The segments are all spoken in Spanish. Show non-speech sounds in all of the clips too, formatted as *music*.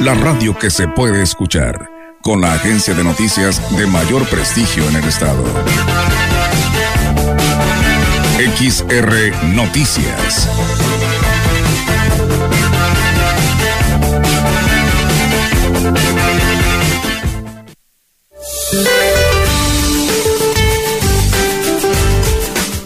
la radio que se puede escuchar, con la agencia de noticias de mayor prestigio en el estado. XR Noticias.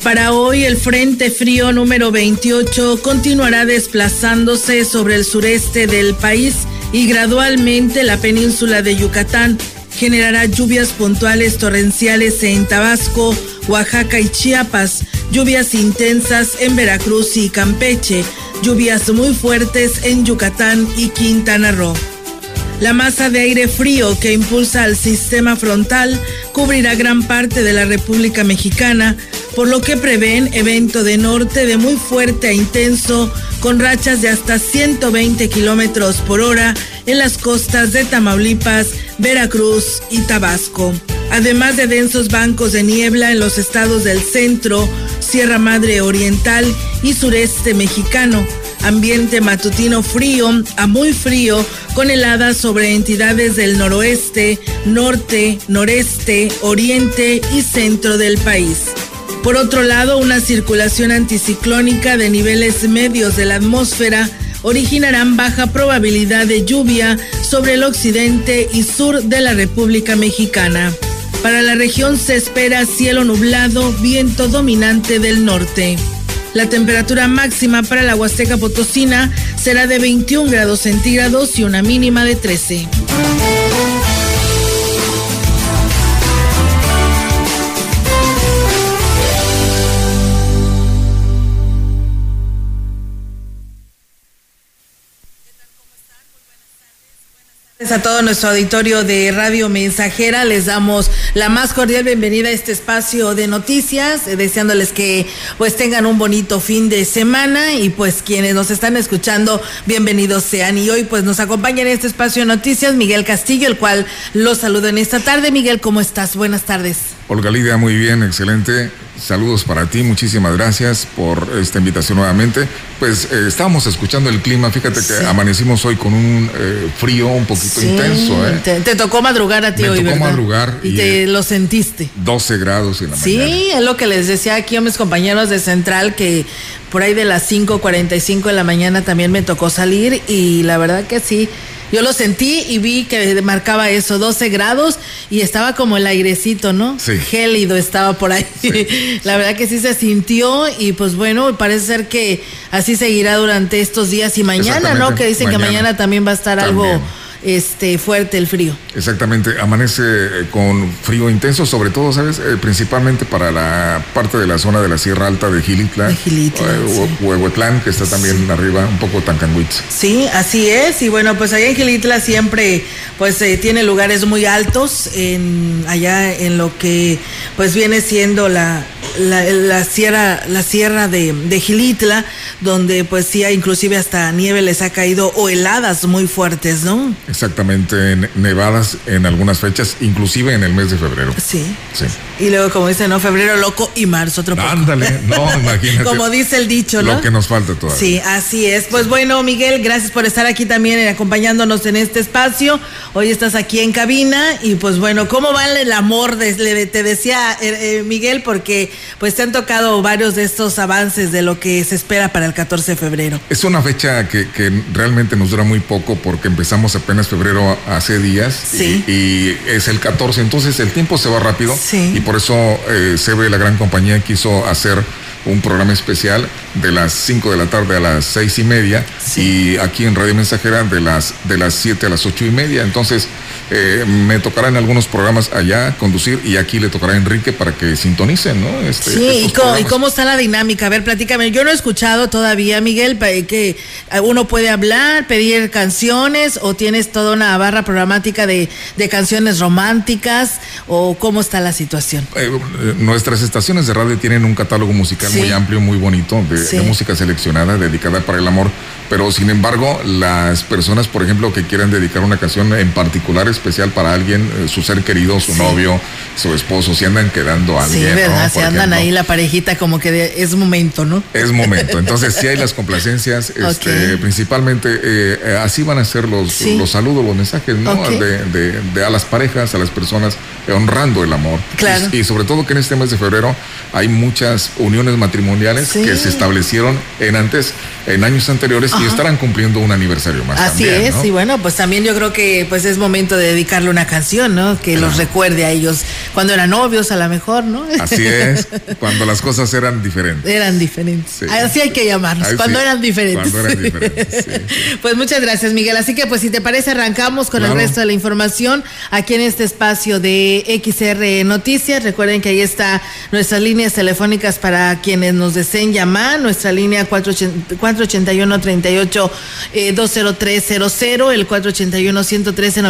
Para hoy el Frente Frío número 28 continuará desplazándose sobre el sureste del país y gradualmente la península de Yucatán generará lluvias puntuales torrenciales en Tabasco, Oaxaca y Chiapas, lluvias intensas en Veracruz y Campeche, lluvias muy fuertes en Yucatán y Quintana Roo. La masa de aire frío que impulsa al sistema frontal cubrirá gran parte de la República Mexicana, por lo que prevén evento de norte de muy fuerte a intenso, con rachas de hasta 120 kilómetros por hora en las costas de Tamaulipas, Veracruz y Tabasco. Además de densos bancos de niebla en los estados del centro, Sierra Madre Oriental y sureste mexicano ambiente matutino frío a muy frío con heladas sobre entidades del noroeste, norte, noreste, oriente y centro del país. Por otro lado, una circulación anticiclónica de niveles medios de la atmósfera originarán baja probabilidad de lluvia sobre el occidente y sur de la República Mexicana. Para la región se espera cielo nublado, viento dominante del norte. La temperatura máxima para la Huasteca Potosina será de 21 grados centígrados y una mínima de 13. A todo nuestro auditorio de Radio Mensajera. Les damos la más cordial bienvenida a este espacio de noticias, eh, deseándoles que pues tengan un bonito fin de semana y pues quienes nos están escuchando, bienvenidos sean. Y hoy pues nos acompaña en este espacio de noticias Miguel Castillo, el cual los saludo en esta tarde. Miguel, ¿cómo estás? Buenas tardes. Olga Lidia, muy bien, excelente. Saludos para ti, muchísimas gracias por esta invitación nuevamente. Pues eh, estábamos escuchando el clima, fíjate que amanecimos hoy con un eh, frío un poquito intenso. ¿eh? Te, tocó madrugar a ti Me hoy, tocó madrugar. Y, te lo sentiste. 12 grados en la mañana. Sí, es lo que les decía aquí a mis compañeros de Central, que por ahí de las 5.45 de la mañana también me tocó salir y la verdad que sí yo lo sentí y vi que marcaba eso, 12 grados y estaba como el airecito, ¿no? Sí. Gélido estaba por ahí. *laughs* La verdad que sí se sintió y pues bueno, parece ser que así seguirá durante estos días y mañana, ¿no? Que dicen que mañana también va a estar algo este fuerte el frío. Exactamente, amanece eh, con frío intenso, sobre todo, ¿sabes? Eh, principalmente para la parte de la zona de la Sierra Alta de Gilitla. De Gilitla. Eh, que está también arriba, un poco Tancanwitz. Sí, así es. Y bueno, pues allá en Gilitla siempre, pues tiene lugares muy altos, en, allá en lo que, pues viene siendo la, la, sierra, la sierra de, de Gilitla, donde pues sí, inclusive hasta nieve les ha caído o heladas muy fuertes, ¿no? Exactamente, nevadas en algunas fechas, inclusive en el mes de febrero. Sí. Sí. Y luego, como dice, ¿no? Febrero loco y marzo otro poco. Ándale, no, *laughs* imagínate. como dice el dicho, ¿no? Lo que nos falta todavía. Sí, así es. Pues bueno, Miguel, gracias por estar aquí también acompañándonos en este espacio. Hoy estás aquí en cabina y pues bueno, ¿cómo va el amor? De, te decía eh, eh, Miguel, porque pues te han tocado varios de estos avances de lo que se espera para el 14 de febrero. Es una fecha que, que realmente nos dura muy poco porque empezamos apenas febrero hace días. Y, es el 14, entonces el tiempo se va rápido. Y por eso eh, ve la gran compañía quiso hacer un programa especial de las 5 de la tarde a las seis y media. Y aquí en Radio Mensajera de las de las 7 a las ocho y media. Entonces, eh, me tocará en algunos programas allá conducir y aquí le tocará a Enrique para que sintonicen, ¿no? Este, sí, y cómo, está la dinámica? A ver, platícame. Yo no he escuchado todavía, Miguel, que uno puede hablar, pedir canciones o tienes toda una barra programática de, canciones románticas o cómo está la situación. Eh, eh, nuestras estaciones de radio tienen un catálogo musical muy amplio, muy bonito, de, música seleccionada, dedicada para el amor, pero sin embargo, las personas, por ejemplo, que quieran dedicar una canción en particular especial para alguien, eh, su ser querido, su novio, su esposo, si andan quedando a alguien. Sí, ¿verdad? Si andan ahí la parejita como que es momento, ¿no? Es momento. *laughs* Entonces, si hay las complacencias, este, principalmente eh, eh, así van a ser los, los saludos, los mensajes, ¿no? De, a las parejas, a las personas, honrando el amor. Claro. Y, sobre todo que en este mes de febrero hay muchas uniones matrimoniales que se establecieron en antes, en años anteriores y estarán cumpliendo un aniversario más. Así es, y bueno, pues también yo creo que pues es momento de dedicarle una canción, ¿no? Que los recuerde a ellos cuando eran novios a lo mejor, ¿no? Así es, cuando las cosas eran diferentes. Eran diferentes. Así hay que llamarlos, cuando eran diferentes. Cuando eran diferentes. *laughs* pues muchas gracias, Miguel. Así que pues si te parece arrancamos con el resto de la información aquí en este espacio de XR Noticias. Recuerden que ahí está nuestras líneas telefónicas para quienes nos deseen llamar, nuestra línea 481 38 20300, el 481 113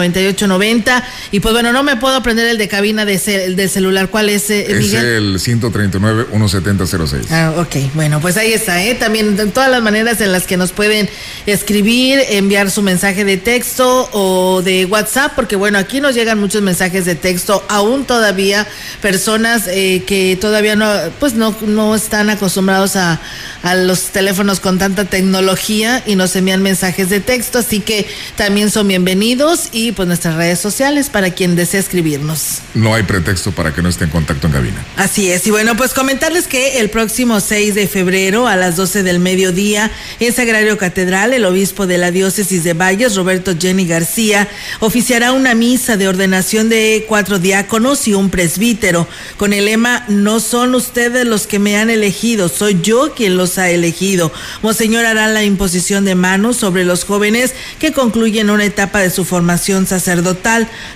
9890 y pues bueno, no me puedo aprender el de cabina de, del celular. ¿Cuál es, eh, es el 139 17006. Ah, ok. Bueno, pues ahí está, ¿eh? También todas las maneras en las que nos pueden escribir, enviar su mensaje de texto o de WhatsApp, porque bueno, aquí nos llegan muchos mensajes de texto, aún todavía personas eh, que todavía no, pues no, no están acostumbrados a, a los teléfonos con tanta tecnología y nos envían mensajes de texto, así que también son bienvenidos y pues nuestras redes sociales para quien desee escribirnos. No hay pretexto para que no esté en contacto en cabina. Así es, y bueno, pues comentarles que el próximo 6 de febrero a las 12 del mediodía en Sagrario Catedral, el obispo de la diócesis de Valles, Roberto Jenny García, oficiará una misa de ordenación de cuatro diáconos y un presbítero con el lema No son ustedes los que me han elegido, soy yo quien los ha elegido. Monseñor hará la imposición de manos sobre los jóvenes que concluyen una etapa de su formación sacerdotal.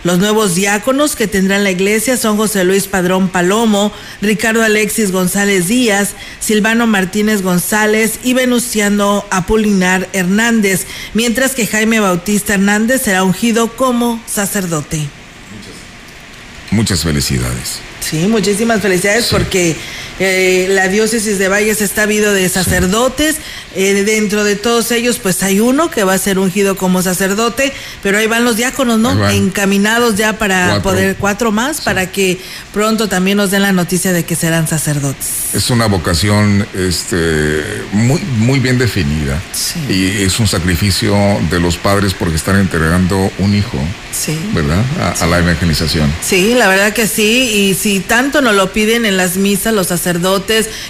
Los nuevos diáconos que tendrán la iglesia son José Luis Padrón Palomo, Ricardo Alexis González Díaz, Silvano Martínez González y Venustiano Apolinar Hernández, mientras que Jaime Bautista Hernández será ungido como sacerdote. Muchas felicidades. Sí, muchísimas felicidades porque eh, la diócesis de Valles está habido de sacerdotes. Eh, dentro de todos ellos, pues hay uno que va a ser ungido como sacerdote, pero ahí van los diáconos, ¿no? Encaminados ya para poder, cuatro más, para que pronto también nos den la noticia de que serán sacerdotes. Es una vocación este, muy, muy bien definida. Y es un sacrificio de los padres porque están entregando un hijo. Sí. ¿Verdad? A, la evangelización. Sí, la verdad que sí. Y si tanto nos lo piden en las misas los sacerdotes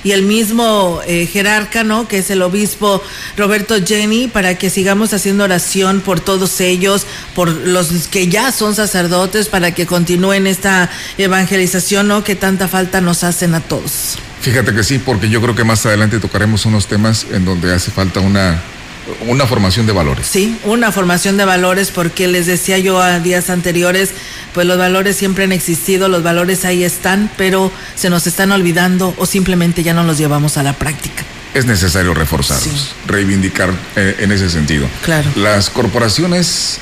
y el mismo eh, jerarca, ¿no? Que es el obispo Roberto Jenny, para que sigamos haciendo oración por todos ellos, por los que ya son sacerdotes, para que continúen esta evangelización, ¿no? Que tanta falta nos hacen a todos. Fíjate que sí, porque yo creo que más adelante tocaremos unos temas en donde hace falta una una formación de valores. Sí, una formación de valores porque les decía yo a días anteriores, pues los valores siempre han existido, los valores ahí están, pero se nos están olvidando o simplemente ya no los llevamos a la práctica. Es necesario reforzarlos, reivindicar eh, en ese sentido. Claro. Las corporaciones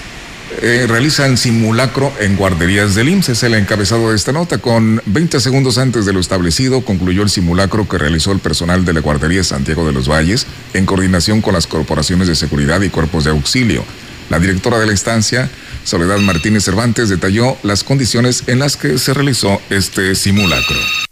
eh, realizan simulacro en guarderías del IMSS. Es el encabezado de esta nota. Con 20 segundos antes de lo establecido, concluyó el simulacro que realizó el personal de la guardería Santiago de los Valles en coordinación con las corporaciones de seguridad y cuerpos de auxilio. La directora de la instancia, Soledad Martínez Cervantes, detalló las condiciones en las que se realizó este simulacro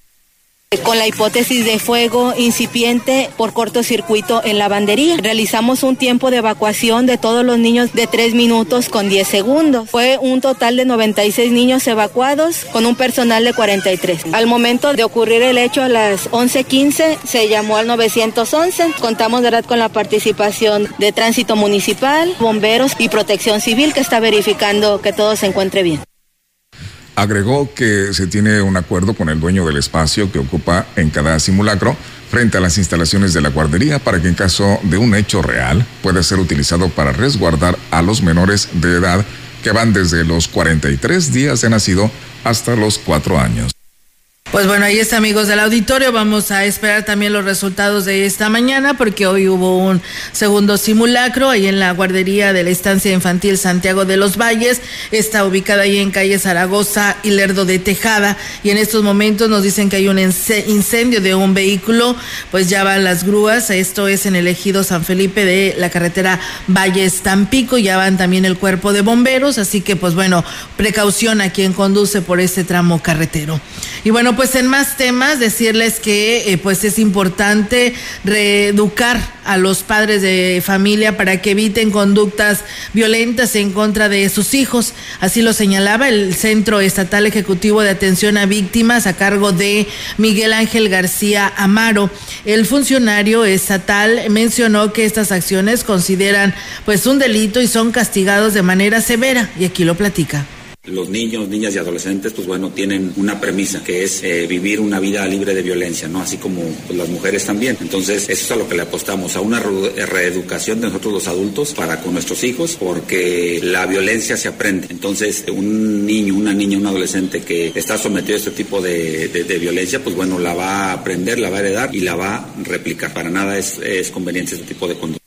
con la hipótesis de fuego incipiente por cortocircuito en lavandería. Realizamos un tiempo de evacuación de todos los niños de 3 minutos con 10 segundos. Fue un total de 96 niños evacuados con un personal de 43. Al momento de ocurrir el hecho a las 11:15 se llamó al 911. Contamos ¿verdad? con la participación de tránsito municipal, bomberos y protección civil que está verificando que todo se encuentre bien. Agregó que se tiene un acuerdo con el dueño del espacio que ocupa en cada simulacro frente a las instalaciones de la guardería para que en caso de un hecho real pueda ser utilizado para resguardar a los menores de edad que van desde los 43 días de nacido hasta los 4 años. Pues bueno, ahí está amigos del auditorio, vamos a esperar también los resultados de esta mañana porque hoy hubo un segundo simulacro ahí en la guardería de la estancia infantil Santiago de los Valles, está ubicada ahí en calle Zaragoza y Lerdo de Tejada. Y en estos momentos nos dicen que hay un incendio de un vehículo, pues ya van las grúas, esto es en el ejido San Felipe de la carretera Valles Tampico, ya van también el cuerpo de bomberos, así que pues bueno, precaución a quien conduce por este tramo carretero. Y bueno, pues pues en más temas, decirles que eh, pues es importante reeducar a los padres de familia para que eviten conductas violentas en contra de sus hijos. Así lo señalaba el Centro Estatal Ejecutivo de Atención a Víctimas a cargo de Miguel Ángel García Amaro. El funcionario estatal mencionó que estas acciones consideran pues un delito y son castigados de manera severa y aquí lo platica. Los niños, niñas y adolescentes, pues bueno, tienen una premisa que es eh, vivir una vida libre de violencia, ¿no? Así como pues, las mujeres también. Entonces, eso es a lo que le apostamos, a una reeducación de nosotros los adultos para con nuestros hijos, porque la violencia se aprende. Entonces, un niño, una niña, un adolescente que está sometido a este tipo de, violencia, pues bueno, la va a aprender, la va a heredar y la va a replicar. Para nada es, es conveniente este tipo de conducta.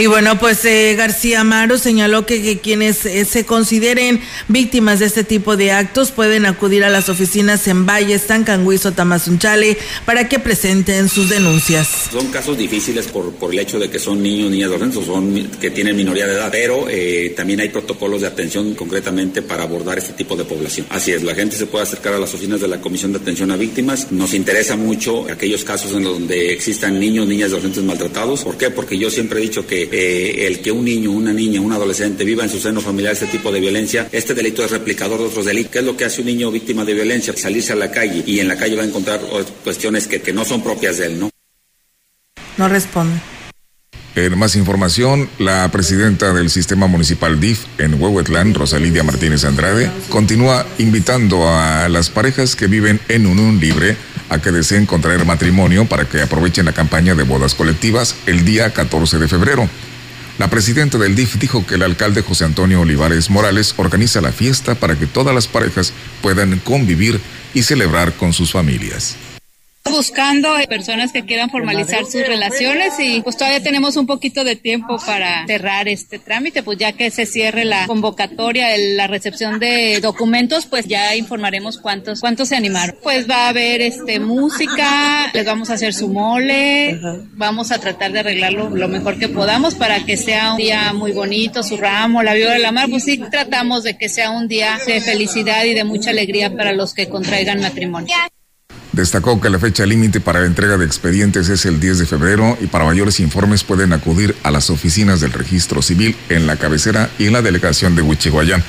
Y bueno, pues eh, García Amaro señaló que, quienes eh, se consideren víctimas de este tipo de actos pueden acudir a las oficinas en Valles, Tancangüizo, Tamazunchale para que presenten sus denuncias. Son casos difíciles por, por el hecho de que son niños, niñas, adolescentes, son que tienen minoría de edad, pero eh, también hay protocolos de atención concretamente para abordar este tipo de población. Así es, la gente se puede acercar a las oficinas de la Comisión de Atención a Víctimas. Nos interesa mucho aquellos casos en donde existan niños, niñas, adolescentes maltratados. ¿Por qué? Porque yo siempre he dicho que eh, el que un niño, una niña, un adolescente viva en su seno familiar este tipo de violencia, este delito es replicador de otros delitos. ¿Qué es lo que hace un niño víctima de violencia? Salirse a la calle y en la calle va a encontrar cuestiones que, que no son propias de él, ¿no? No responde. En más información, la presidenta del sistema municipal DIF en Huehuetlán, Rosalidia Martínez Andrade, continúa invitando a las parejas que viven en unión libre a que deseen contraer matrimonio para que aprovechen la campaña de bodas colectivas el día 14 de febrero. La presidenta del DIF dijo que el alcalde José Antonio Olivares Morales organiza la fiesta para que todas las parejas puedan convivir y celebrar con sus familias buscando personas que quieran formalizar sus relaciones y pues todavía tenemos un poquito de tiempo para cerrar este trámite, pues ya que se cierre la convocatoria, la recepción de documentos, pues ya informaremos cuántos cuántos se animaron. Pues va a haber este música, les vamos a hacer su mole, vamos a tratar de arreglarlo lo mejor que podamos para que sea un día muy bonito, su ramo, la viola de la mar, pues sí tratamos de que sea un día de felicidad y de mucha alegría para los que contraigan matrimonio. Destacó que la fecha límite para la entrega de expedientes es el 10 de febrero y para mayores informes pueden acudir a las oficinas del registro civil en la cabecera y en la delegación de Huichihuayán.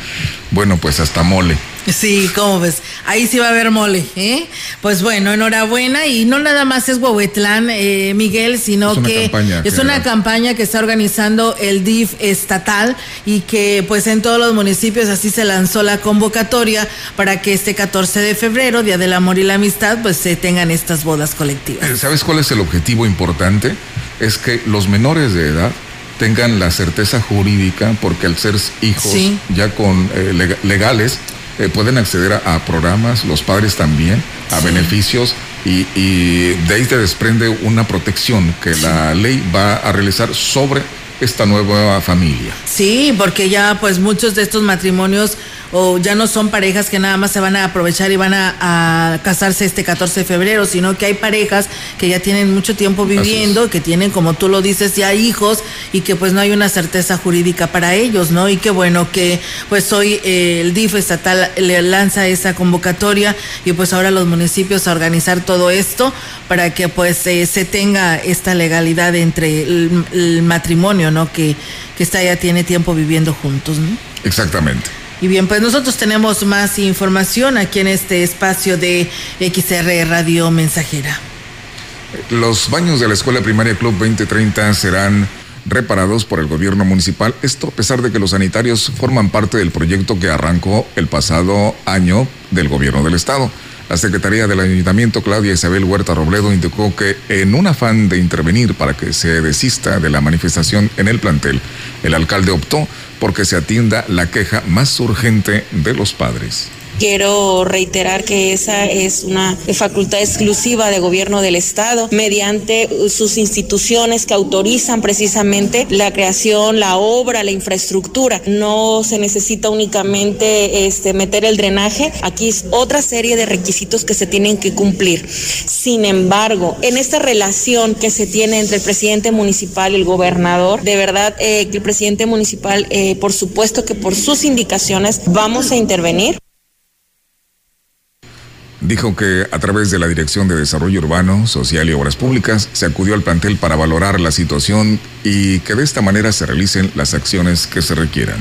Bueno, pues hasta mole. Sí, ¿cómo ves? Ahí sí va a haber mole, ¿eh? Pues bueno, enhorabuena y no nada más es Huehuetlán, eh, Miguel, sino que es una campaña que está organizando el DIF estatal y que pues en todos los municipios así se lanzó la convocatoria para que este 14 de febrero, Día del Amor y la Amistad, pues se tengan estas bodas colectivas. Eh, ¿Sabes cuál es el objetivo importante? Es que los menores de edad tengan la certeza jurídica porque al ser hijos ya con eh, legales eh, pueden acceder a, programas, los padres también, a beneficios y, y, de ahí te desprende una protección que la ley va a realizar sobre esta nueva familia. Sí, porque ya pues muchos de estos matrimonios o ya no son parejas que nada más se van a aprovechar y van a, casarse este 14 de febrero, sino que hay parejas que ya tienen mucho tiempo viviendo, que tienen, como tú lo dices, ya hijos y que pues no hay una certeza jurídica para ellos, ¿no? Y qué bueno que pues hoy eh, el DIF estatal le lanza esa convocatoria y pues ahora los municipios a organizar todo esto para que pues eh, se tenga esta legalidad entre el, matrimonio, ¿no? Que, que está ya tiene tiempo viviendo juntos, ¿no? Exactamente. Y bien, pues nosotros tenemos más información aquí en este espacio de XR Radio Mensajera. Los baños de la Escuela Primaria Club 2030 serán reparados por el gobierno municipal, esto a pesar de que los sanitarios forman parte del proyecto que arrancó el pasado año del gobierno del estado. La Secretaría del Ayuntamiento, Claudia Isabel Huerta Robledo, indicó que en un afán de intervenir para que se desista de la manifestación en el plantel, el alcalde optó porque se atienda la queja más urgente de los padres. Quiero reiterar que esa es una facultad exclusiva de gobierno del Estado mediante sus instituciones que autorizan precisamente la creación, la obra, la infraestructura. No se necesita únicamente este, meter el drenaje, aquí es otra serie de requisitos que se tienen que cumplir. Sin embargo, en esta relación que se tiene entre el presidente municipal y el gobernador, de verdad eh, que el presidente municipal, eh, por supuesto que por sus indicaciones vamos a intervenir dijo que a través de la Dirección de Desarrollo Urbano, Social y Obras Públicas se acudió al plantel para valorar la situación y que de esta manera se realicen las acciones que se requieran.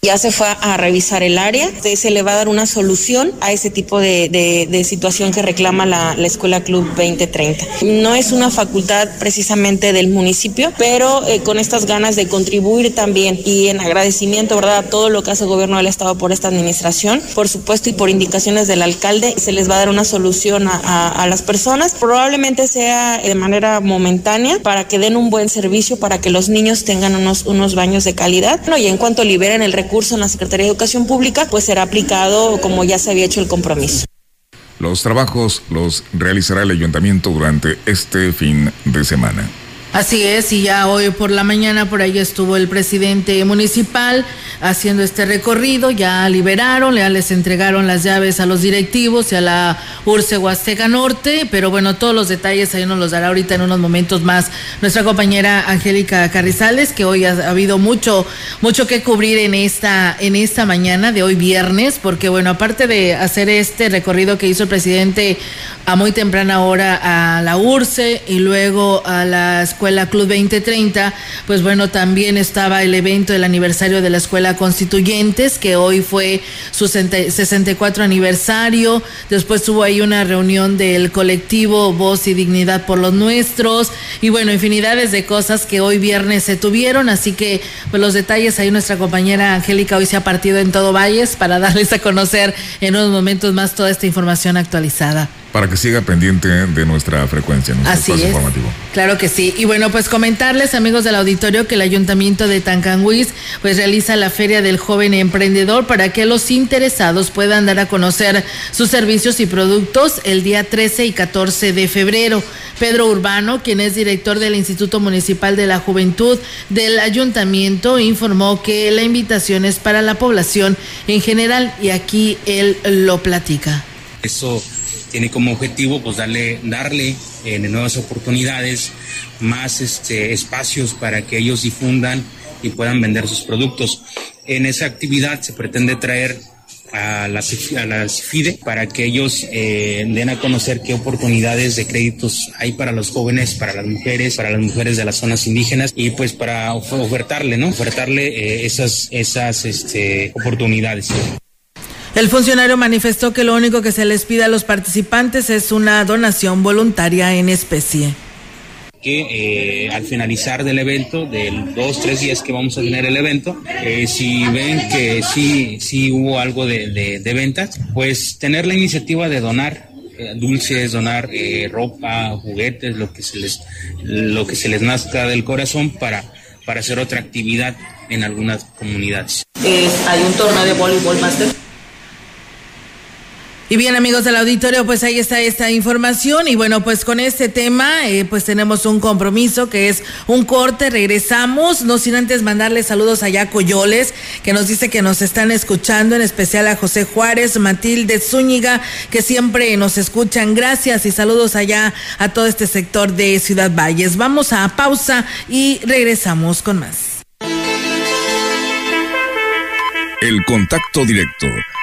Ya se fue a revisar el área, se le va a dar una solución a ese tipo de, situación que reclama la, Escuela Club 2030. No es una facultad precisamente del municipio, pero eh, con estas ganas de contribuir también y en agradecimiento ¿verdad? a todo lo que hace el gobierno del Estado por esta administración, por supuesto, y por indicaciones del alcalde, se les va a dar una solución a, las personas. Probablemente sea de manera momentánea para que den un buen servicio, para que los niños tengan unos, unos baños de calidad. y en cuanto liberen el recurso, curso en la Secretaría de Educación Pública, pues será aplicado como ya se había hecho el compromiso. Los trabajos los realizará el ayuntamiento durante este fin de semana. Así es, y ya hoy por la mañana por ahí estuvo el presidente municipal haciendo este recorrido, ya liberaron, ya les entregaron las llaves a los directivos y a la URCE Huasteca Norte, pero bueno, todos los detalles ahí nos los dará ahorita en unos momentos más nuestra compañera Angélica Carrizales, que hoy ha, habido mucho, mucho que cubrir en esta, en esta mañana de hoy viernes, porque bueno, aparte de hacer este recorrido que hizo el presidente a muy temprana hora a la URCE y luego a la Escuela Club 2030, pues bueno, también estaba el evento del aniversario de la Escuela Constituyentes, que hoy fue su 64 aniversario. Después tuvo ahí una reunión del colectivo Voz y Dignidad por los Nuestros. Y bueno, infinidades de cosas que hoy viernes se tuvieron. Así que pues los detalles ahí nuestra compañera Angélica hoy se ha partido en todo Valles para *laughs* darles a conocer en unos momentos más toda esta información actualizada para que siga pendiente de nuestra frecuencia, nuestro Así espacio informativo. Claro que sí. Y bueno, pues comentarles, amigos del auditorio, que el Ayuntamiento de Tancanguis pues realiza la Feria del Joven Emprendedor para que los interesados puedan dar a conocer sus servicios y productos el día 13 y 14 de febrero. Pedro Urbano, quien es director del Instituto Municipal de la Juventud del Ayuntamiento, informó que la invitación es para la población en general y aquí él lo platica. Eso tiene como objetivo pues darle, darle eh, nuevas oportunidades, más este, espacios para que ellos difundan y puedan vender sus productos. En esa actividad se pretende traer a la, a la CIFIDE para que ellos eh, den a conocer qué oportunidades de créditos hay para los jóvenes, para las mujeres, para las mujeres de las zonas indígenas y pues para ofertarle, ¿no? Ofertarle eh, esas, esas este, oportunidades. El funcionario manifestó que lo único que se les pide a los participantes es una donación voluntaria en especie que eh, al finalizar del evento, del dos, tres días que vamos a tener el evento, eh, si ven que sí, sí hubo algo de, de, ventas, pues tener la iniciativa de donar eh, dulces, donar ropa, juguetes, lo que se les, lo que se les nazca del corazón para, para hacer otra actividad en algunas comunidades. hay un torneo de voleibol máster y bien amigos del auditorio, pues ahí está esta información y bueno, pues con este tema eh, pues tenemos un compromiso que es un corte, regresamos, no sin antes mandarle saludos allá a Coyoles, que nos dice que nos están escuchando, en especial a José Juárez, Matilde Zúñiga, que siempre nos escuchan, gracias y saludos allá a todo este sector de Ciudad Valles. Vamos a pausa y regresamos con más. El contacto directo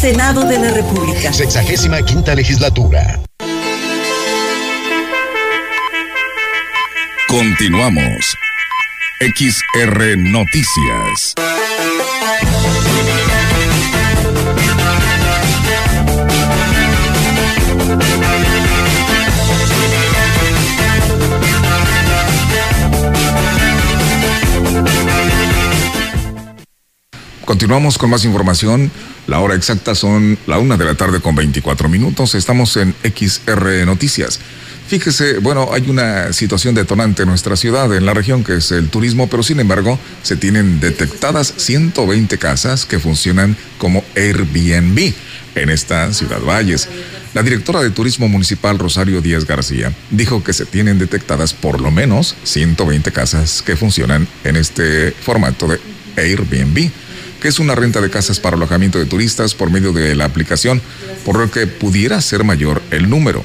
Senado de la República. Sexagésima quinta legislatura. Continuamos. XR Noticias. Continuamos con más información. La hora exacta son la una de la tarde con 24 minutos. Estamos en XR Noticias. Fíjese, bueno, hay una situación detonante en nuestra ciudad, en la región, que es el turismo, pero sin embargo se tienen detectadas 120 casas que funcionan como Airbnb en esta ciudad Valles. La directora de Turismo Municipal, Rosario Díaz García, dijo que se tienen detectadas por lo menos 120 casas que funcionan en este formato de Airbnb que es una renta de casas para alojamiento de turistas por medio de la aplicación, por lo que pudiera ser mayor el número.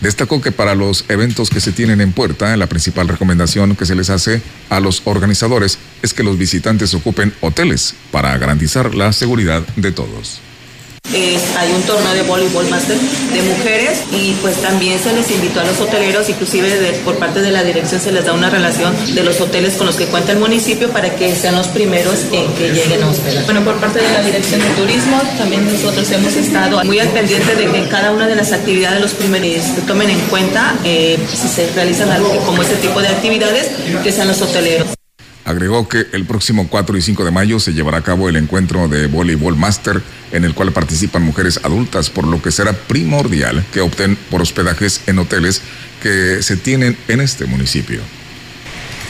Destacó que para los eventos que se tienen en puerta, la principal recomendación que se les hace a los organizadores es que los visitantes ocupen hoteles para garantizar la seguridad de todos hay un torneo de voleibol máster de mujeres y pues también se les invitó a los hoteleros, inclusive por parte de la dirección se les da una relación de los hoteles con los que cuenta el municipio para que sean los primeros en que lleguen a hospedar. Bueno, por parte de la dirección de turismo también nosotros hemos estado muy al pendiente de que cada una de las actividades los primeros se tomen en cuenta eh, si se realizan algo como este tipo de actividades que sean los hoteleros. Agregó que el próximo 4 y 5 de mayo se llevará a cabo el encuentro de voleibol master en el cual participan mujeres adultas, por lo que será primordial que opten por hospedajes en hoteles que se tienen en este municipio.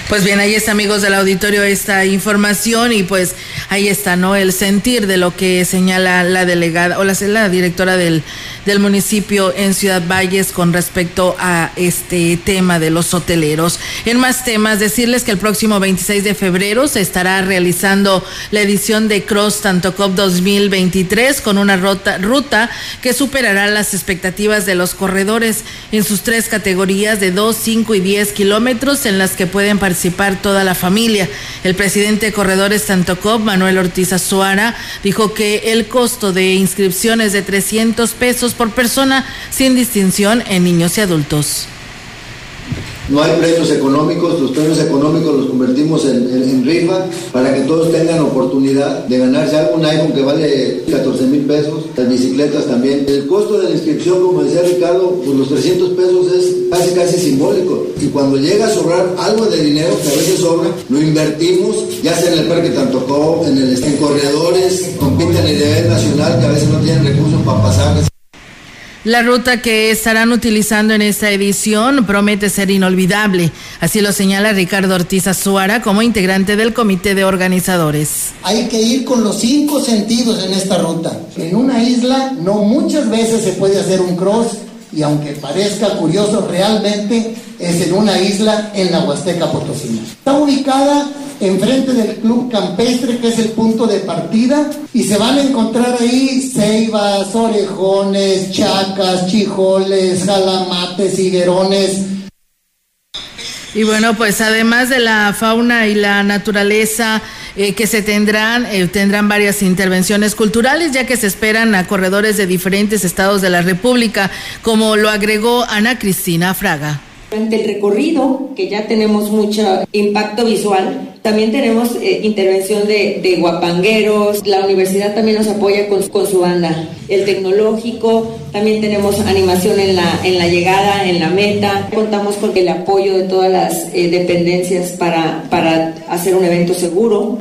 Pues bien, ahí está, amigos del auditorio, esta información y pues ahí está, ¿no? El sentir de lo que señala la delegada o la, la directora del, del municipio en Ciudad Valles con respecto a este tema de los hoteleros. En más temas, decirles que el próximo 26 de febrero se estará realizando la edición de Cross Tanto Cop 2023 con una ruta, ruta que superará las expectativas de los corredores en sus tres categorías de 2, 5 y 10 kilómetros en las que pueden participar participar toda la familia. El presidente de Corredores Tantocop, Manuel Ortiz Azuara, dijo que el costo de inscripción es de 300 pesos por persona sin distinción en niños y adultos no hay premios económicos, los premios económicos los convertimos en, rifa para que todos tengan oportunidad de ganarse algo, un iPhone que vale 14 mil pesos, las bicicletas también. El costo de la inscripción, como decía Ricardo, pues los 300 pesos es casi casi simbólico. Y cuando llega a sobrar algo de dinero, que a veces sobra, lo invertimos, ya sea en el Parque Tantocó, en, el, en corredores, compiten a nivel nacional, que a veces no tienen recursos para pasar. La ruta que estarán utilizando en esta edición promete ser inolvidable, así lo señala Ricardo Ortiz Azuara como integrante del comité de organizadores. Hay que ir con los cinco sentidos en esta ruta. En una isla no muchas veces se puede hacer un cross y aunque parezca curioso, realmente es en una isla en la Huasteca Potosina. Está ubicada enfrente del Club Campestre, que es el punto de partida, y se van a encontrar ahí ceibas, orejones, chacas, chijoles, jalamates, higuerones. Y bueno, pues además de la fauna y la naturaleza eh, que se tendrán, eh, tendrán varias intervenciones culturales, ya que se esperan a corredores de diferentes estados de la República, como lo agregó Ana Cristina Fraga. Durante el recorrido, que ya tenemos mucho impacto visual, también tenemos eh, intervención de, guapangueros, la universidad también nos apoya con, su banda, el tecnológico, también tenemos animación en la, en la llegada, en la meta, contamos con el apoyo de todas las eh, dependencias para, para hacer un evento seguro.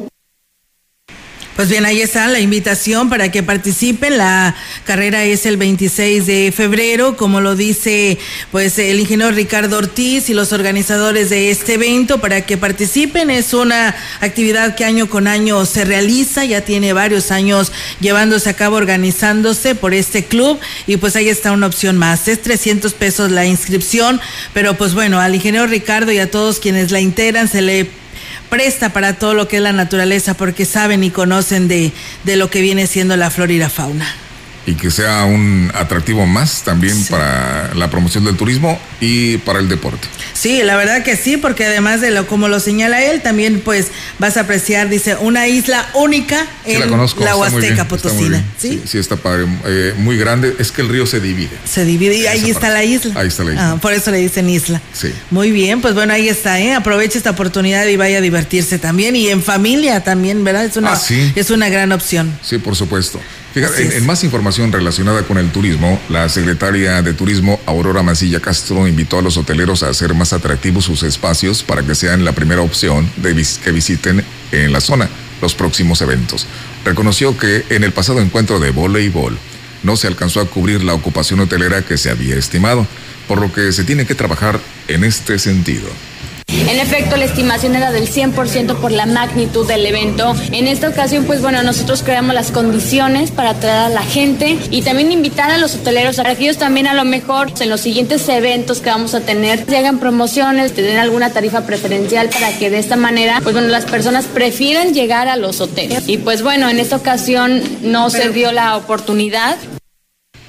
Pues bien, ahí está la invitación para que participen. La carrera es el 26 de febrero, como lo dice pues el ingeniero Ricardo Ortiz y los organizadores de este evento para que participen. Es una actividad que año con año se realiza, ya tiene varios años llevándose a cabo organizándose por este club y pues ahí está una opción más. Es 300 pesos la inscripción, pero pues bueno, al ingeniero Ricardo y a todos quienes la integran se le presta para todo lo que es la naturaleza porque saben y conocen de, de lo que viene siendo la flora y la fauna y que sea un atractivo más también para la promoción del turismo y para el deporte. Sí, la verdad que sí, porque además de lo como lo señala él, también pues vas a apreciar, dice, una isla única en la, Huasteca Potosina. ¿Sí? ¿Sí? está padre, eh, muy grande, es que el río se divide. Se divide y ahí está la isla. Ahí está la isla. Ah, por eso le dicen isla. Sí. Muy bien, pues bueno, ahí está, ¿eh? aproveche esta oportunidad y vaya a divertirse también y en familia también, ¿verdad? Es una, ah, sí. es una gran opción. Sí, por supuesto. Fíjate, en, más información relacionada con el turismo, la secretaria de Turismo, Aurora Mancilla Castro, invitó a los hoteleros a hacer más atractivos sus espacios para que sean la primera opción de que visiten en la zona los próximos eventos. Reconoció que en el pasado encuentro de voleibol no se alcanzó a cubrir la ocupación hotelera que se había estimado, por lo que se tiene que trabajar en este sentido. En efecto, la estimación era del 100% por la magnitud del evento. En esta ocasión, pues bueno, nosotros creamos las condiciones para atraer a la gente y también invitar a los hoteleros, a que ellos también a lo mejor en los siguientes eventos que vamos a tener, si hagan promociones, te den alguna tarifa preferencial para que de esta manera, pues bueno, las personas prefieran llegar a los hoteles. Y pues bueno, en esta ocasión no se dio la oportunidad.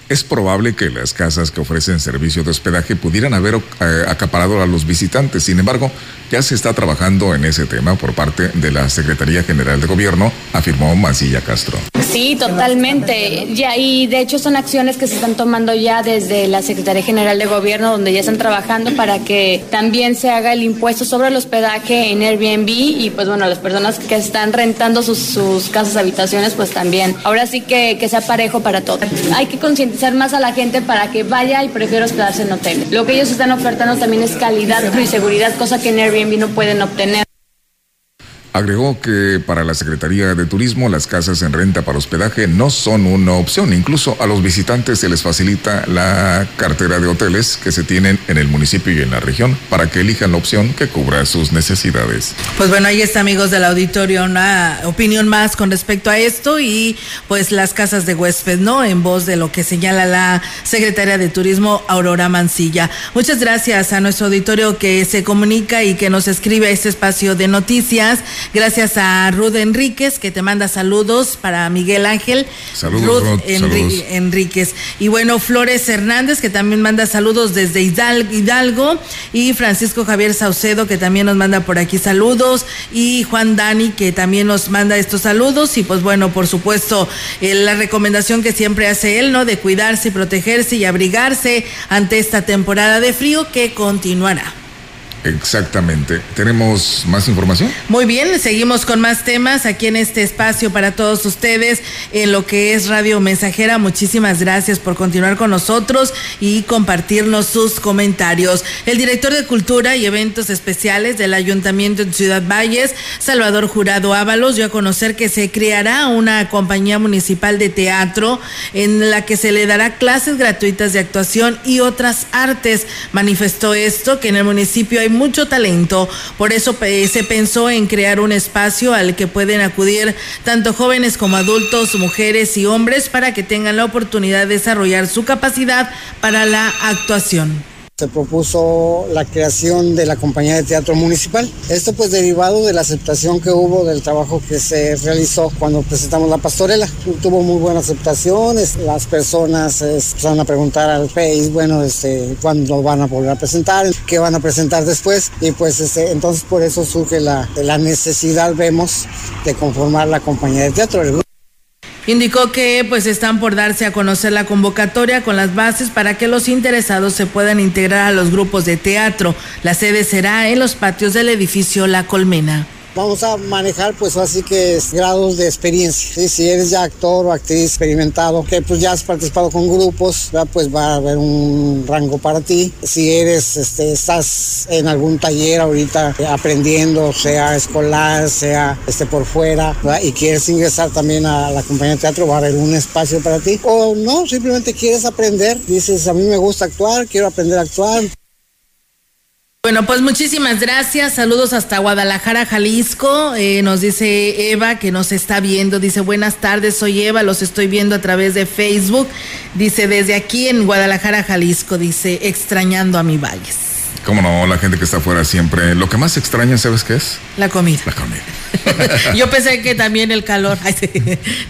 Es probable que las casas que ofrecen servicio de hospedaje pudieran haber eh, acaparado a los visitantes. Sin embargo, ya se está trabajando en ese tema por parte de la Secretaría General de Gobierno, afirmó Mancilla Castro. Sí, totalmente. Ya, y de hecho son acciones que se están tomando ya desde la Secretaría General de Gobierno, donde ya están trabajando para que también se haga el impuesto sobre el hospedaje en Airbnb y pues bueno, las personas que están rentando sus, sus casas, habitaciones, pues también. Ahora sí que, que sea parejo para todos. Hay que concientizar más a la gente para que vaya y prefiera hospedarse en hoteles. Lo que ellos están ofertando también es calidad y seguridad, cosa que en Airbnb no pueden obtener. Agregó que para la Secretaría de Turismo las casas en renta para hospedaje no son una opción. Incluso a los visitantes se les facilita la cartera de hoteles que se tienen en el municipio y en la región para que elijan la opción que cubra sus necesidades. Pues bueno, ahí está amigos del auditorio una opinión más con respecto a esto y pues las casas de huésped, ¿no? En voz de lo que señala la Secretaria de Turismo Aurora Mancilla. Muchas gracias a nuestro auditorio que se comunica y que nos escribe a este espacio de noticias. Gracias a Ruth Enríquez, que te manda saludos para Miguel Ángel. Saludos, Ruth, Enríquez. Y bueno, Flores Hernández, que también manda saludos desde Hidalgo. Y Francisco Javier Saucedo, que también nos manda por aquí saludos. Y Juan Dani, que también nos manda estos saludos. Y pues bueno, por supuesto, eh, la recomendación que siempre hace él, ¿no? De cuidarse y protegerse y abrigarse ante esta temporada de frío que continuará. Exactamente. ¿Tenemos más información? Muy bien, seguimos con más temas aquí en este espacio para todos ustedes en lo que es Radio Mensajera. Muchísimas gracias por continuar con nosotros y compartirnos sus comentarios. El director de Cultura y Eventos Especiales del Ayuntamiento de Ciudad Valles, Salvador Jurado Ábalos, dio a conocer que se creará una compañía municipal de teatro en la que se le dará clases gratuitas de actuación y otras artes. Manifestó esto que en el municipio hay mucho talento, por eso se pensó en crear un espacio al que pueden acudir tanto jóvenes como adultos, mujeres y hombres para que tengan la oportunidad de desarrollar su capacidad para la actuación se propuso la creación de la compañía de teatro municipal. Esto pues derivado de la aceptación que hubo del trabajo que se realizó cuando presentamos la pastorela. Tuvo muy buena aceptación, las personas empezaron a preguntar al Face, bueno, este, cuándo van a volver a presentar, qué van a presentar después y pues este, entonces por eso surge la, la necesidad, vemos, de conformar la compañía de teatro. Indicó que pues están por darse a conocer la convocatoria con las bases para que los interesados se puedan integrar a los grupos de teatro. La sede será en los patios del edificio La Colmena. Vamos a manejar pues así que es grados de experiencia. Si eres ya actor o actriz experimentado, que pues ya has participado con grupos, pues va a haber un rango para ti. Si eres, este, estás en algún taller ahorita aprendiendo, sea escolar, sea este por fuera, y quieres ingresar también a la compañía de teatro, va a haber un espacio para ti. O no, simplemente quieres aprender, dices, a mí me gusta actuar, quiero aprender a actuar. Bueno, pues muchísimas gracias. Saludos hasta Guadalajara, Jalisco. Eh, nos dice Eva que nos está viendo. Dice, buenas tardes, soy Eva, los estoy viendo a través de Facebook. Dice, desde aquí en Guadalajara, Jalisco, dice, extrañando a mi Valles. Cómo no, la gente que está afuera siempre. Lo que más extraña, ¿sabes qué es? La comida. La comida. *laughs* yo pensé que también el calor.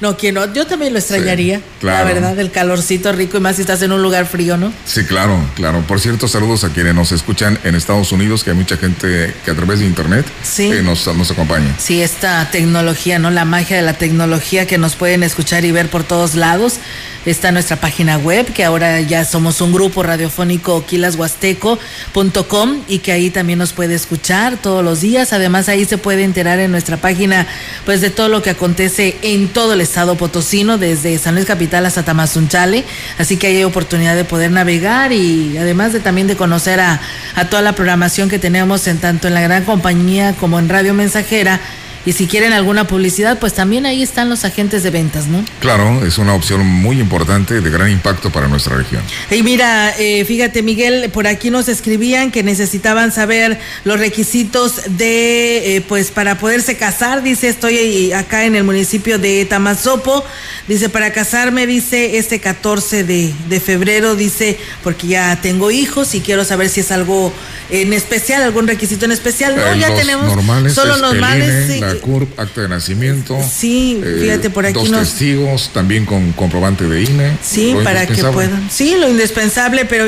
no, que no. Yo también lo extrañaría. La verdad, el calorcito rico y más si estás en un lugar frío, ¿no? Sí, claro, claro. Por cierto, saludos a quienes nos escuchan en Estados Unidos, que hay mucha gente que a través de internet eh, nos, nos acompaña. Sí, esta tecnología, ¿no? La magia de la tecnología que nos pueden escuchar y ver por todos lados. Está nuestra página web, que ahora ya somos un grupo radiofónico quilashuasteco.com y que ahí también nos puede escuchar todos los días. Además, ahí se puede enterar en nuestra página pues de todo lo que acontece en todo el estado potosino, desde San Luis Capital hasta Tamazunchale. Así que hay oportunidad de poder navegar y además de también de conocer a, a toda la programación que tenemos en tanto en la gran compañía como en Radio Mensajera y si quieren alguna publicidad, pues también ahí están los agentes de ventas, ¿no? Claro, es una opción muy importante de gran impacto para nuestra región. Y mira, eh, fíjate Miguel, por aquí nos escribían que necesitaban saber los requisitos de, eh, pues para poderse casar, dice, estoy acá en el municipio de Tamazopo, dice, para casarme, dice, este 14 de, de febrero, dice, porque ya tengo hijos y quiero saber si es algo en especial, algún requisito en especial. No, eh, ya tenemos solo normales. la CURP, acta de nacimiento. Sí, eh, fíjate por aquí. Dos testigos, también con comprobante de INE. Sí, para que puedan. Sí, lo indispensable, pero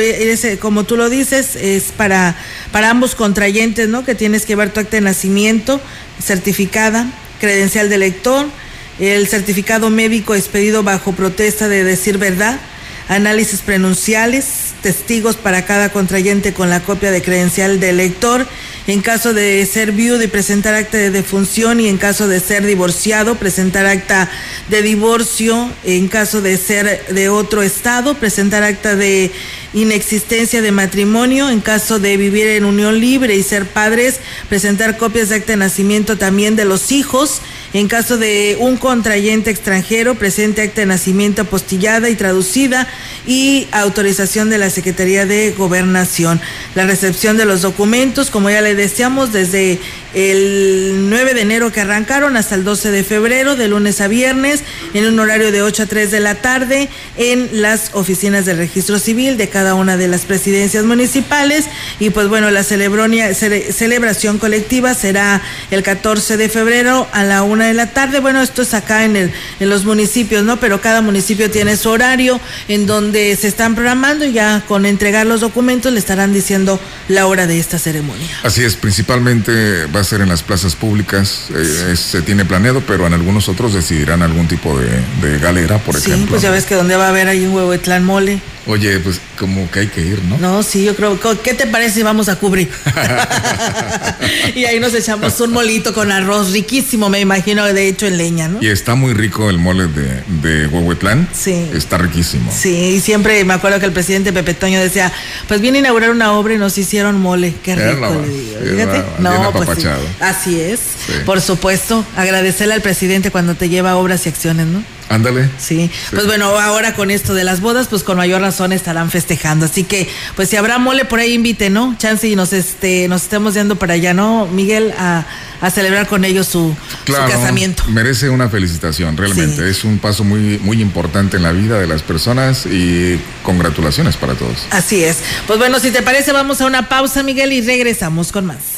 como tú lo dices, es para, para ambos contrayentes, ¿no? Que tienes que llevar tu acta de nacimiento certificada, credencial de lector, el certificado médico expedido bajo protesta de decir verdad análisis prenunciales, testigos para cada contrayente con la copia de credencial de elector, en caso de ser viudo y presentar acta de defunción y en caso de ser divorciado, presentar acta de divorcio, en caso de ser de otro estado, presentar acta de inexistencia de matrimonio, en caso de vivir en unión libre y ser padres, presentar copias de acta de nacimiento también de los hijos, en caso de un contrayente extranjero, presente acta de nacimiento apostillada y traducida y autorización de la Secretaría de Gobernación. La recepción de los documentos, como ya le decíamos, desde el 9 de enero que arrancaron hasta el 12 de febrero, de lunes a viernes, en un horario de 8 a 3 de la tarde, en las oficinas del registro civil de cada una de las presidencias municipales. Y pues bueno, la celebración colectiva será el 14 de febrero a la 1 de la tarde. Bueno, esto es acá en, el, en los municipios, ¿no? Pero cada municipio tiene su horario en donde se están programando y ya con entregar los documentos le estarán diciendo la hora de esta ceremonia. Así es, principalmente va a ser en las plazas públicas, eh, se tiene planeado, pero en algunos otros decidirán algún tipo de, galera, por ejemplo. Sí, pues ya ves que donde va a haber ahí un huevo de tlan mole. Oye, pues como que hay que ir, ¿no? No, sí, yo creo. ¿Qué te parece si vamos a cubrir? *laughs* y ahí nos echamos un molito con arroz riquísimo, me imagino, de hecho en leña, ¿no? Y está muy rico el mole de, de Huehuetlán. Sí. Está riquísimo. Sí, y siempre me acuerdo que el presidente Pepe Toño decía, pues viene a inaugurar una obra y nos hicieron mole. Qué rico, le digo. Fíjate. no, pues Así es. Por supuesto, agradecerle al presidente cuando te lleva obras y acciones, ¿no? Ándale. Sí. Pues bueno, ahora con esto de las bodas, pues con mayor razón estarán festejando. Así que, pues si habrá mole por ahí, invite, ¿no? Chance y nos este, nos estemos yendo para allá, ¿no, Miguel? A, celebrar con ellos su, casamiento. Merece una felicitación, realmente. Es un paso muy, muy importante en la vida de las personas y congratulaciones para todos. Así es. Pues bueno, si te parece, vamos a una pausa, Miguel, y regresamos con más.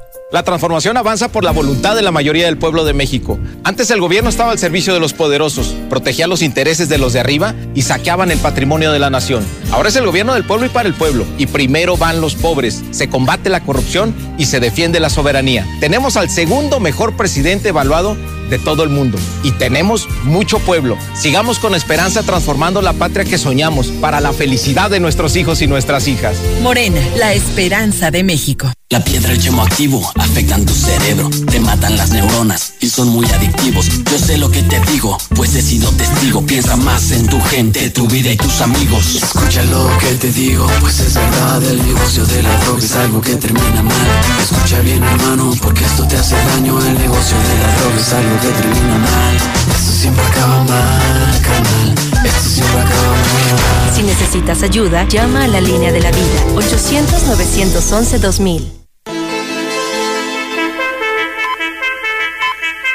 La transformación avanza por la voluntad de la mayoría del pueblo de México. Antes el gobierno estaba al servicio de los poderosos, protegía los intereses de los de arriba y saqueaban el patrimonio de la nación. Ahora es el gobierno del pueblo y para el pueblo. Y primero van los pobres, se combate la corrupción y se defiende la soberanía. Tenemos al segundo mejor presidente evaluado de todo el mundo. Y tenemos mucho pueblo. Sigamos con esperanza transformando la patria que soñamos para la felicidad de nuestros hijos y nuestras hijas. Morena, la esperanza de México. La piedra, el chemo activo, afectan tu cerebro, te matan las neuronas y son muy adictivos. Yo sé lo que te digo, pues he sido testigo. Piensa más en tu gente, tu vida y tus amigos. Escucha lo que te digo, pues es verdad. El negocio de la droga es algo que termina mal. Escucha bien, hermano, porque esto te hace daño. El negocio de la droga es algo que termina mal. Esto siempre acaba mal, canal. Esto siempre acaba mal. Si necesitas ayuda, llama a la línea de la vida 800-911-2000.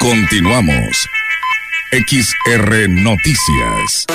Continuamos. XR Noticias.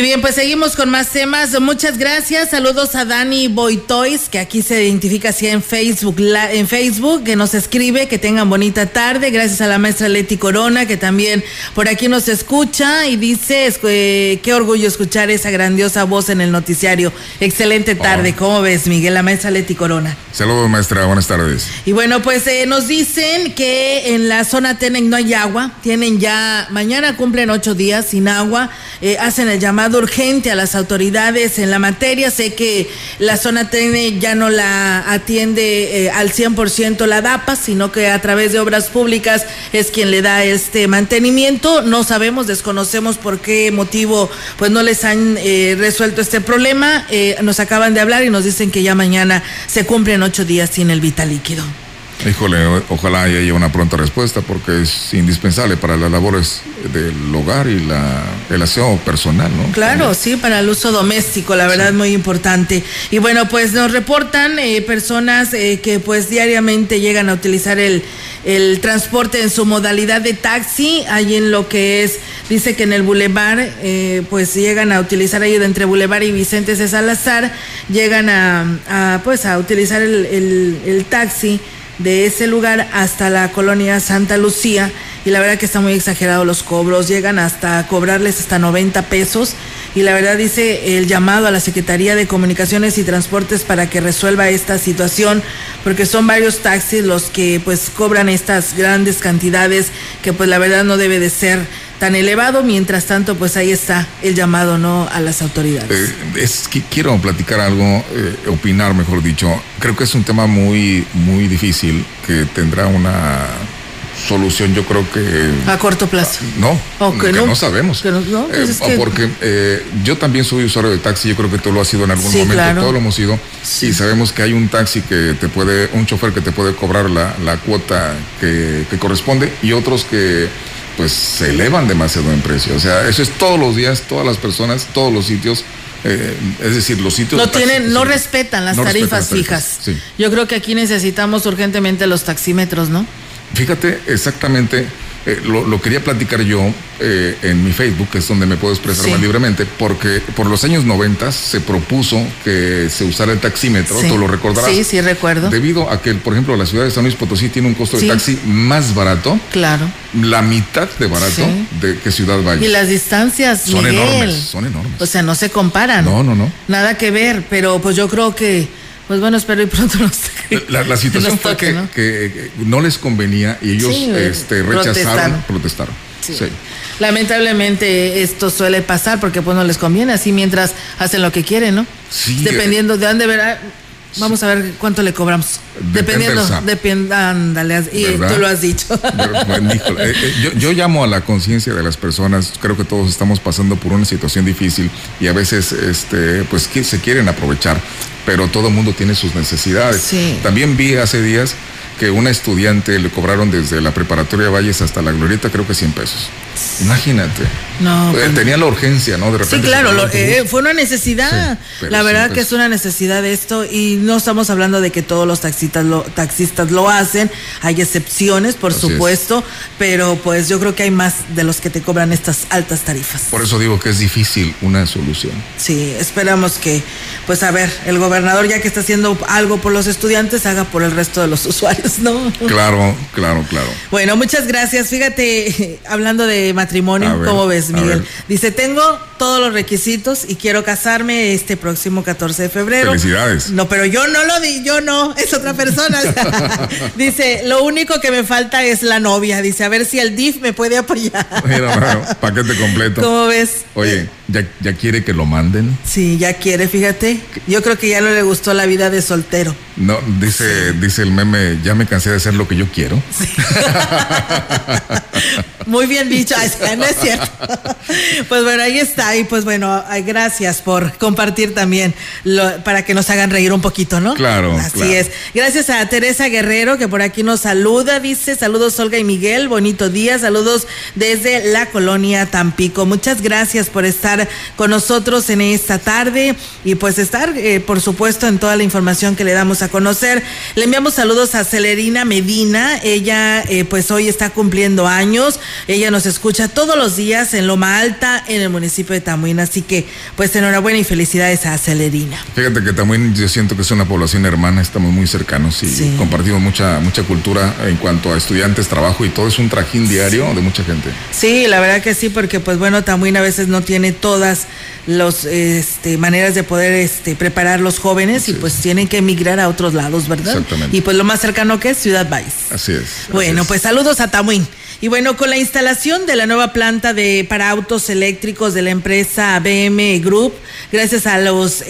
Y bien, pues seguimos con más temas. Muchas gracias. Saludos a Dani Boitois, que aquí se identifica así en Facebook, en Facebook, que nos escribe, que tengan bonita tarde. Gracias a la maestra Leti Corona, que también por aquí nos escucha y dice, eh, qué orgullo escuchar esa grandiosa voz en el noticiario. Excelente tarde. ¿Cómo ves, Miguel? La maestra Leti Corona. Saludos, maestra. Buenas tardes. Y bueno, pues eh, nos dicen que en la zona Tenec no hay agua. Tienen ya, mañana cumplen ocho días sin agua. Eh, hacen el llamado urgente a las autoridades en la materia. Sé que la zona TN ya no la atiende eh, al 100% la DAPA, sino que a través de obras públicas es quien le da este mantenimiento. No sabemos, desconocemos por qué motivo pues no les han eh, resuelto este problema. Eh, nos acaban de hablar y nos dicen que ya mañana se cumplen ocho días sin el vital líquido. Híjole, ojalá haya una pronta respuesta porque es indispensable para las labores del hogar y la, el aseo personal, ¿no? Claro, sí, para el uso doméstico, la verdad, muy importante. Y bueno, pues nos reportan eh, personas eh, que pues diariamente llegan a utilizar el, el transporte en su modalidad de taxi, ahí en lo que es, dice que en el bulevar, eh, pues llegan a utilizar ahí entre bulevar y Vicente de Salazar, llegan a, pues a utilizar el, el, el taxi de ese lugar hasta la colonia Santa Lucía. Y la verdad que está muy exagerado los cobros, llegan hasta cobrarles hasta 90 pesos. Y la verdad dice el llamado a la Secretaría de Comunicaciones y Transportes para que resuelva esta situación porque son varios taxis los que pues cobran estas grandes cantidades que pues la verdad no debe de ser tan elevado. Mientras tanto, pues ahí está el llamado no a las autoridades. Eh, es que quiero platicar algo, eh, opinar, mejor dicho. Creo que es un tema muy, muy difícil que tendrá una solución yo creo que a corto plazo. no que no, sabemos. No, pues eh, porque yo también soy usuario de taxi yo creo que tú lo has sido en algún momento todos lo hemos sido. Y sabemos que hay un taxi que te puede un chofer que te puede cobrar la, la cuota que, que corresponde y otros que pues se elevan demasiado en precio. O sea, eso es todos los días, todas las personas, todos los sitios. Eh, es decir, los sitios... No, tienen, no respetan las tarifas fijas. Yo creo que aquí necesitamos urgentemente los taxímetros, ¿no? Fíjate exactamente Eh, lo, lo, quería platicar yo eh, en mi Facebook, que es donde me puedo expresar Sí. más libremente, porque por los años 90 se propuso que se usara el taxímetro, Sí. tú lo recordarás. Sí, sí, recuerdo. Debido a que, por ejemplo, la ciudad de San Luis Potosí tiene un costo de taxi más barato, Claro. la mitad de barato de que Ciudad Valle. Y las distancias, son Miguel. enormes, son enormes. O sea, no se comparan. No, no, no. Nada que ver, pero pues yo creo que, pues bueno, espero y pronto nos La, la situación nos fue que, ¿no? que, no les convenía y ellos Sí, este, rechazaron, protestaron. protestaron. Sí. Sí. Lamentablemente esto suele pasar porque pues no les conviene así mientras hacen lo que quieren, ¿no? Sí, Dependiendo de dónde verá. Vamos a ver cuánto le cobramos. Depende Dependiendo, depende, ándale, y ¿Verdad? tú lo has dicho. Pero, bueno, híjole, eh, eh, yo, yo llamo a la conciencia de las personas, creo que todos estamos pasando por una situación difícil y a veces este, pues que se quieren aprovechar, pero todo el mundo tiene sus necesidades. Sí. También vi hace días que una estudiante le cobraron desde la preparatoria Valles hasta la Glorieta creo que 100 pesos. Imagínate. No, Eh, pues- Tenía la urgencia, ¿no? De repente. Sí, claro, lo- eh, fue una necesidad. Sí, la sí, verdad pues- que es una necesidad esto y no estamos hablando de que todos los taxistas lo, taxistas lo hacen, hay excepciones, por Así es. supuesto, pero pues yo creo que hay más de los que te cobran estas altas tarifas. Por eso digo que es difícil una solución. Sí, esperamos que, pues a ver, el gobernador ya que está haciendo algo por los estudiantes, haga por el resto de los *laughs* usuarios, ¿no? Claro, claro, claro. Bueno, muchas gracias. Fíjate, *laughs* hablando de matrimonio, ¿cómo ves, Miguel? Dice, tengo todos los requisitos y quiero casarme este próximo 14 de febrero. Felicidades. No, pero yo no lo di, yo no, es otra persona. *laughs* *laughs* Dice, lo único que me falta es la novia. Dice, a ver si el DIF me puede apoyar. Mira, bueno, *laughs* paquete completo. ¿Cómo ves? Oye, ¿ya, ¿ya quiere que lo manden? Sí, ya quiere, fíjate. Yo creo que ya no le gustó la vida de soltero. No, dice, dice el meme, ya me cansé de hacer lo que yo quiero. *laughs* Muy bien dicho, sí, no es cierto. *laughs* Pues bueno, ahí está. Y pues bueno, gracias por compartir también lo- para que nos hagan reír un poquito, ¿no? Claro, Así claro. es. Gracias a Teresa Guerrero que por aquí nos saluda. Dice, saludos Olga y Miguel, bonito día. Saludos desde la colonia Tampico. Muchas gracias por estar con nosotros en esta tarde y pues estar, eh, por supuesto, en toda la información que le damos a conocer. Le enviamos saludos a Celerina Medina. Ella, eh, pues hoy está cumpliendo años. Ella nos escucha todos los días en Loma Alta, en el municipio de Tamuín. Así que, pues enhorabuena y felicidades a Celerina. Fíjate que también yo siento que es una población hermana, estamos muy cercanos y Sí. compartimos mucha, mucha cultura en cuanto a estudiantes, trabajo y todo. Es un trajín diario de mucha gente. Sí, la verdad que sí, porque pues bueno, Tamuín a veces no tiene todas las este, maneras de poder este, preparar los jóvenes y pues tienen que emigrar a otros lados, ¿verdad? Exactamente. Y pues lo más cercano que es Ciudad Valles. Así es. así Bueno, es. pues saludos a Tamuín. Y bueno, con la instalación de la nueva planta de para autos eléctricos de la empresa BM Group, gracias a las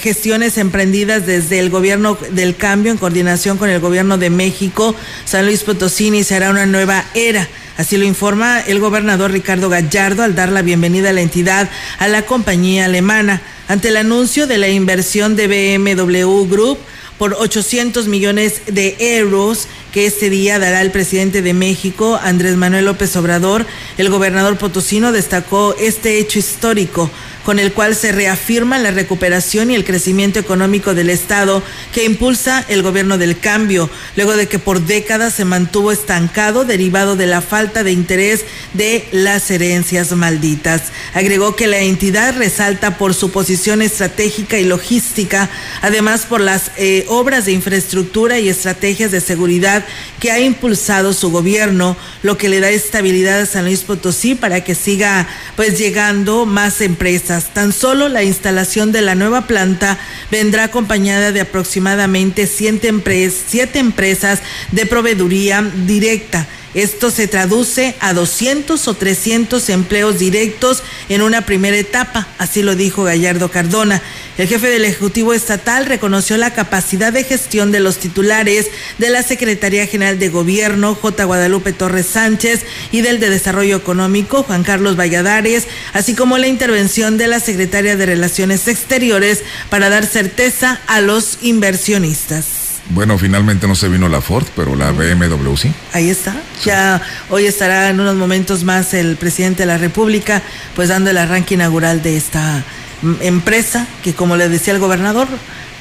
gestiones emprendidas desde el gobierno del cambio en coordinación con el gobierno de México, San Luis Potosí iniciará una nueva era. Así lo informa el gobernador Ricardo Gallardo al dar la bienvenida a la entidad a la compañía alemana. Ante el anuncio de la inversión de BMW Group, por 800 millones de euros que este día dará el presidente de México, Andrés Manuel López Obrador. El gobernador potosino destacó este hecho histórico con el cual se reafirma la recuperación y el crecimiento económico del Estado que impulsa el gobierno del cambio, luego de que por décadas se mantuvo estancado derivado de la falta de interés de las herencias malditas. Agregó que la entidad resalta por su posición estratégica y logística, además por las eh, obras de infraestructura y estrategias de seguridad que ha impulsado su gobierno, lo que le da estabilidad a San Luis Potosí para que siga pues llegando más empresas. Tan solo la instalación de la nueva planta vendrá acompañada de aproximadamente siete, empres- siete empresas de proveeduría directa. Esto se traduce a 200 o 300 empleos directos en una primera etapa, así lo dijo Gallardo Cardona. El jefe del Ejecutivo Estatal reconoció la capacidad de gestión de los titulares de la Secretaría General de Gobierno, J. Guadalupe Torres Sánchez, y del de Desarrollo Económico, Juan Carlos Valladares, así como la intervención de la Secretaria de Relaciones Exteriores para dar certeza a los inversionistas. Bueno, finalmente no se vino la Ford, pero la BMW sí. Ahí está. Ya hoy estará en unos momentos más el presidente de la República, pues dando el arranque inaugural de esta mm, empresa que, como le decía el gobernador,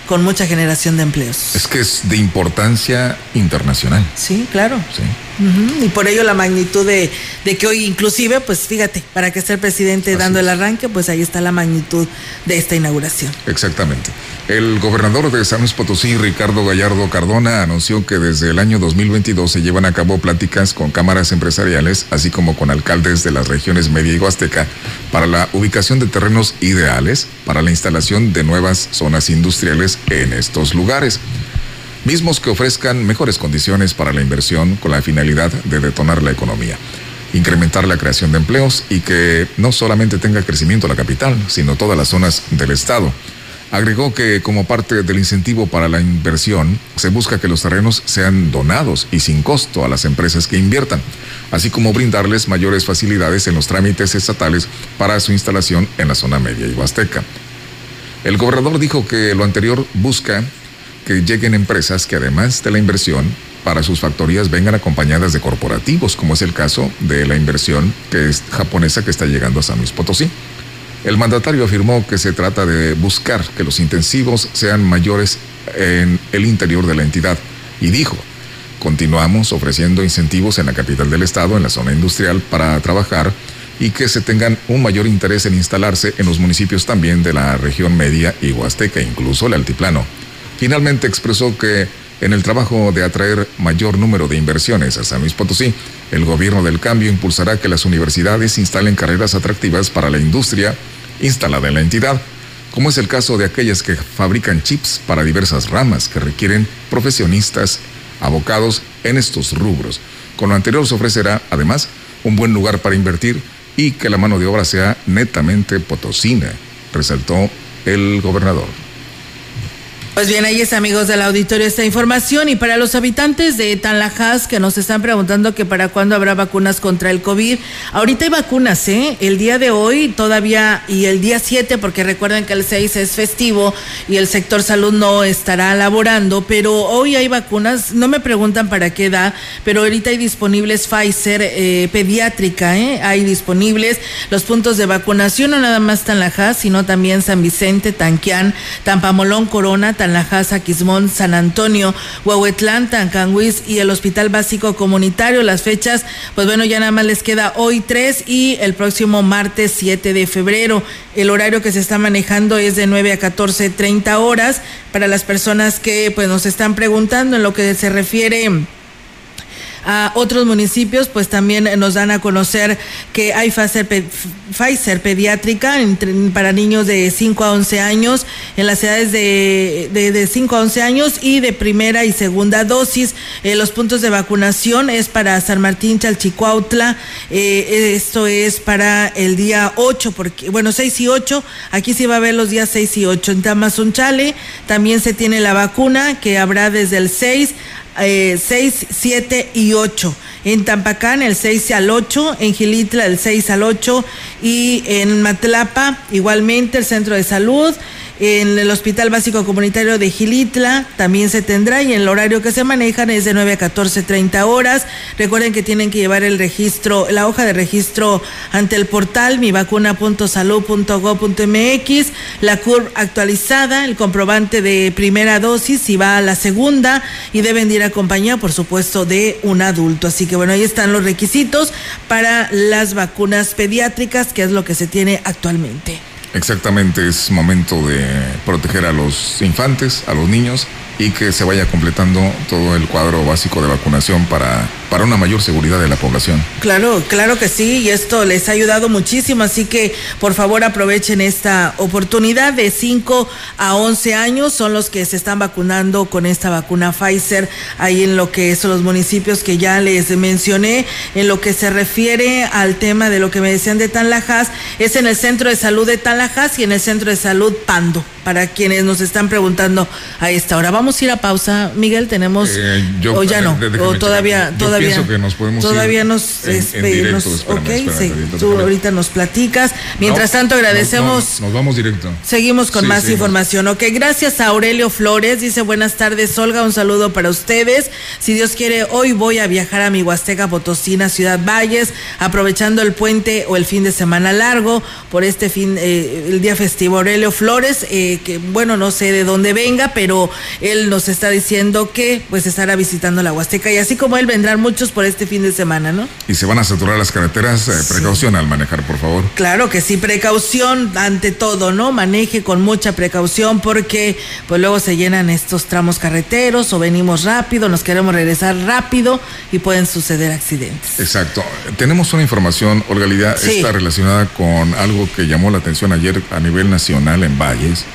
con mucha generación de empleos. Es que es de importancia internacional. Sí, claro. Sí. Y por ello la magnitud de, de, que hoy inclusive, pues fíjate, para que esté el presidente dando el arranque, pues ahí está la magnitud de esta inauguración. Exactamente. El gobernador de San Luis Potosí, Ricardo Gallardo Cardona, anunció que desde el año 2022 se llevan a cabo pláticas con cámaras empresariales, así como con alcaldes de las regiones Media y Huasteca, para la ubicación de terrenos ideales para la instalación de nuevas zonas industriales en estos lugares mismos que ofrezcan mejores condiciones para la inversión con la finalidad de detonar la economía, incrementar la creación de empleos y que no solamente tenga crecimiento la capital, sino todas las zonas del Estado. Agregó que como parte del incentivo para la inversión, se busca que los terrenos sean donados y sin costo a las empresas que inviertan, así como brindarles mayores facilidades en los trámites estatales para su instalación en la zona media y huasteca. El gobernador dijo que lo anterior busca que lleguen empresas que además de la inversión para sus factorías vengan acompañadas de corporativos, como es el caso de la inversión que es japonesa que está llegando a San Luis Potosí. El mandatario afirmó que se trata de buscar que los intensivos sean mayores en el interior de la entidad y dijo, continuamos ofreciendo incentivos en la capital del estado, en la zona industrial, para trabajar y que se tengan un mayor interés en instalarse en los municipios también de la región media y huasteca, incluso el altiplano. Finalmente expresó que en el trabajo de atraer mayor número de inversiones a San Luis Potosí, el gobierno del cambio impulsará que las universidades instalen carreras atractivas para la industria instalada en la entidad, como es el caso de aquellas que fabrican chips para diversas ramas que requieren profesionistas abocados en estos rubros. Con lo anterior se ofrecerá, además, un buen lugar para invertir y que la mano de obra sea netamente potosina, resaltó el gobernador. Pues bien, ahí es amigos del auditorio esta información y para los habitantes de Tanlajas que nos están preguntando que para cuándo habrá vacunas contra el COVID, ahorita hay vacunas, ¿eh? El día de hoy todavía y el día 7, porque recuerden que el 6 es festivo y el sector salud no estará laborando, pero hoy hay vacunas, no me preguntan para qué edad, pero ahorita hay disponibles Pfizer eh, pediátrica, ¿eh? Hay disponibles los puntos de vacunación, no nada más Tanlajas, sino también San Vicente, Tanquián, Tampamolón, Corona, Quismón, San Antonio, Huehuetlán, Tancanguis y el Hospital Básico Comunitario. Las fechas, pues bueno, ya nada más les queda hoy 3 y el próximo martes 7 de febrero. El horario que se está manejando es de 9 a 14.30 horas para las personas que pues nos están preguntando en lo que se refiere a otros municipios, pues también nos dan a conocer que hay Pfizer, pediátrica para niños de 5 a 11 años en las edades de, de, 5 a 11 años y de primera y segunda dosis. Eh, los puntos de vacunación es para San Martín, Chalchicuautla. Eh, esto es para el día 8, porque, bueno, 6 y 8. Aquí sí va a haber los días 6 y 8. En Tamazunchale también se tiene la vacuna que habrá desde el 6 eh, 6, 7 y 8. En Tampacán el 6 al 8, en Gilitla el 6 al 8 y en Matlapa igualmente el centro de salud en el Hospital Básico Comunitario de Gilitla también se tendrá y el horario que se manejan es de 9 a 14.30 horas. Recuerden que tienen que llevar el registro, la hoja de registro ante el portal mivacuna.salud.gov.mx, la CURV actualizada, el comprobante de primera dosis si va a la segunda y deben ir acompañados, por supuesto, de un adulto. Así que bueno, ahí están los requisitos para las vacunas pediátricas, que es lo que se tiene actualmente. Exactamente, es momento de proteger a los infantes, a los niños y que se vaya completando todo el cuadro básico de vacunación para, para una mayor seguridad de la población. Claro, claro que sí, y esto les ha ayudado muchísimo, así que por favor aprovechen esta oportunidad de 5 a 11 años, son los que se están vacunando con esta vacuna Pfizer, ahí en lo que son los municipios que ya les mencioné, en lo que se refiere al tema de lo que me decían de Tanlajas, es en el centro de salud de Tanlajas y en el centro de salud Pando, para quienes nos están preguntando a esta hora. Vamos a ir a pausa, Miguel. Tenemos eh, o ya no, o todavía, todavía, que nos podemos todavía nos, ok, sí, tú ahorita nos platicas. Mientras tanto agradecemos. Nos, vamos directo. Seguimos con más información. Ok, gracias a Aurelio Flores. Dice buenas tardes, Olga. Un saludo para ustedes. Si Dios quiere, hoy voy a viajar a mi Huasteca Potosina, Ciudad Valles, aprovechando el puente o el fin de semana largo por este fin, eh, el día festivo. Aurelio Flores, eh, que, que, bueno, no sé de dónde venga, pero él nos está diciendo que pues estará visitando la Huasteca y así como él vendrán muchos por este fin de semana, ¿no? Y se van a saturar las carreteras, eh, precaución al manejar, por favor. Claro que sí, precaución ante todo, ¿no? Maneje con mucha precaución porque pues luego se llenan estos tramos carreteros o venimos rápido, nos queremos regresar rápido y pueden suceder accidentes. Exacto. Tenemos una información, Olga Lidia, está relacionada con algo que llamó la atención ayer a nivel nacional en Valles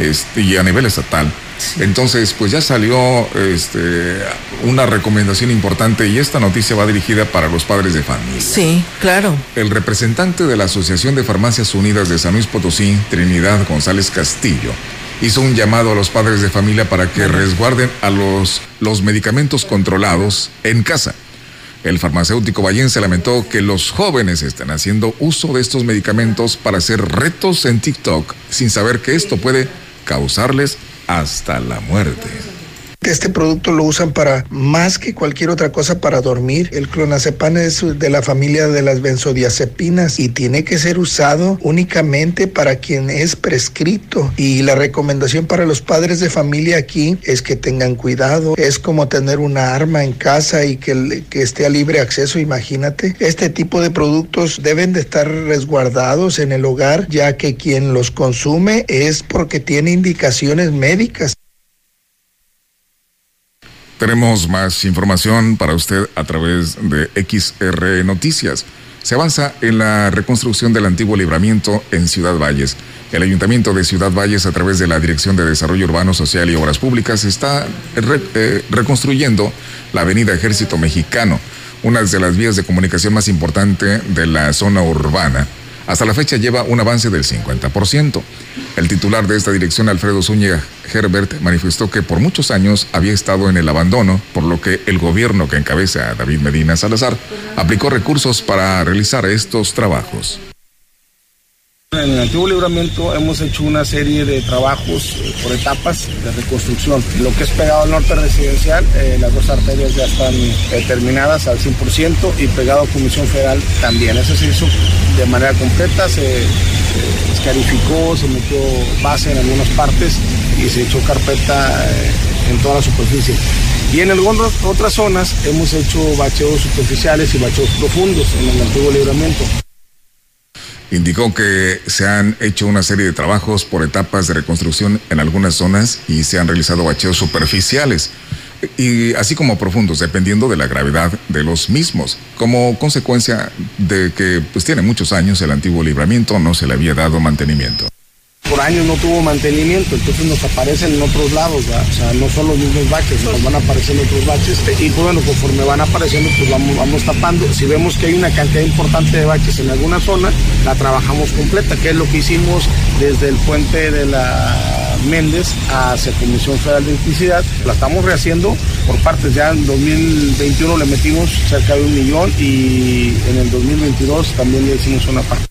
este, y a nivel estatal. Entonces, pues ya salió este, una recomendación importante y esta noticia va dirigida para los padres de familia. Sí, claro. El representante de la Asociación de Farmacias Unidas de San Luis Potosí, Trinidad González Castillo, hizo un llamado a los padres de familia para que resguarden a los, los medicamentos controlados en casa. El farmacéutico vallense lamentó que los jóvenes estén haciendo uso de estos medicamentos para hacer retos en TikTok sin saber que esto puede causarles hasta la muerte. Este producto lo usan para más que cualquier otra cosa para dormir. El clonazepam es de la familia de las benzodiazepinas y tiene que ser usado únicamente para quien es prescrito. Y la recomendación para los padres de familia aquí es que tengan cuidado. Es como tener una arma en casa y que, que esté a libre acceso, imagínate. Este tipo de productos deben de estar resguardados en el hogar ya que quien los consume es porque tiene indicaciones médicas. Tenemos más información para usted a través de XR Noticias. Se avanza en la reconstrucción del antiguo libramiento en Ciudad Valles. El Ayuntamiento de Ciudad Valles, a través de la Dirección de Desarrollo Urbano, Social y Obras Públicas, está eh, reconstruyendo la Avenida Ejército Mexicano, una de las vías de comunicación más importante de la zona urbana. Hasta la fecha lleva un avance del 50%. El titular de esta dirección, Alfredo Zúñiga Herbert, manifestó que por muchos años había estado en el abandono, por lo que el gobierno que encabeza a David Medina Salazar aplicó recursos para realizar estos trabajos. En el antiguo libramiento hemos hecho una serie de trabajos eh, por etapas de reconstrucción. Lo que es pegado al norte residencial, eh, las dos arterias ya están eh, terminadas al 100% y pegado a Comisión Federal también. Eso se hizo de manera completa, se escarificó, se metió base en algunas partes y se echó carpeta en toda la superficie. Y en algunas otras zonas hemos hecho bacheos superficiales y bacheos profundos en el antiguo libramiento. Indicó que se han hecho una serie de trabajos por etapas de reconstrucción en algunas zonas y se han realizado bacheos superficiales y así como profundos, dependiendo de la gravedad de los mismos. Como consecuencia de que pues tiene muchos años el antiguo libramiento no se le había dado mantenimiento por años no tuvo mantenimiento, entonces nos aparecen en otros lados, o sea, no son los mismos baches, nos van a aparecer otros baches y pues bueno, conforme van apareciendo, pues vamos, vamos tapando. Si vemos que hay una cantidad importante de baches en alguna zona, la trabajamos completa, que es lo que hicimos desde el puente de la Méndez hacia Comisión Federal de Electricidad. La estamos rehaciendo por partes, ya en 2021 le metimos cerca de un millón y en el 2022 también le hicimos una parte.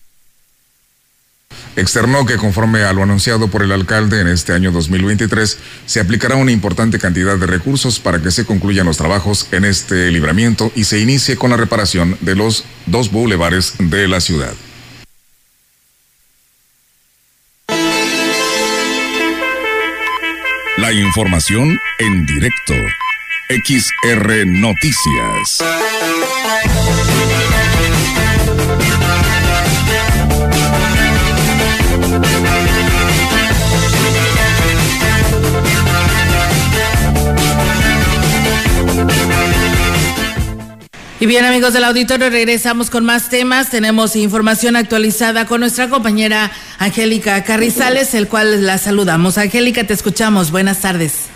Externó que conforme a lo anunciado por el alcalde en este año 2023, se aplicará una importante cantidad de recursos para que se concluyan los trabajos en este libramiento y se inicie con la reparación de los dos bulevares de la ciudad. La información en directo. XR Noticias. Y bien amigos del auditorio, regresamos con más temas. Tenemos información actualizada con nuestra compañera Angélica Carrizales, el cual la saludamos. Angélica, te escuchamos. Buenas tardes.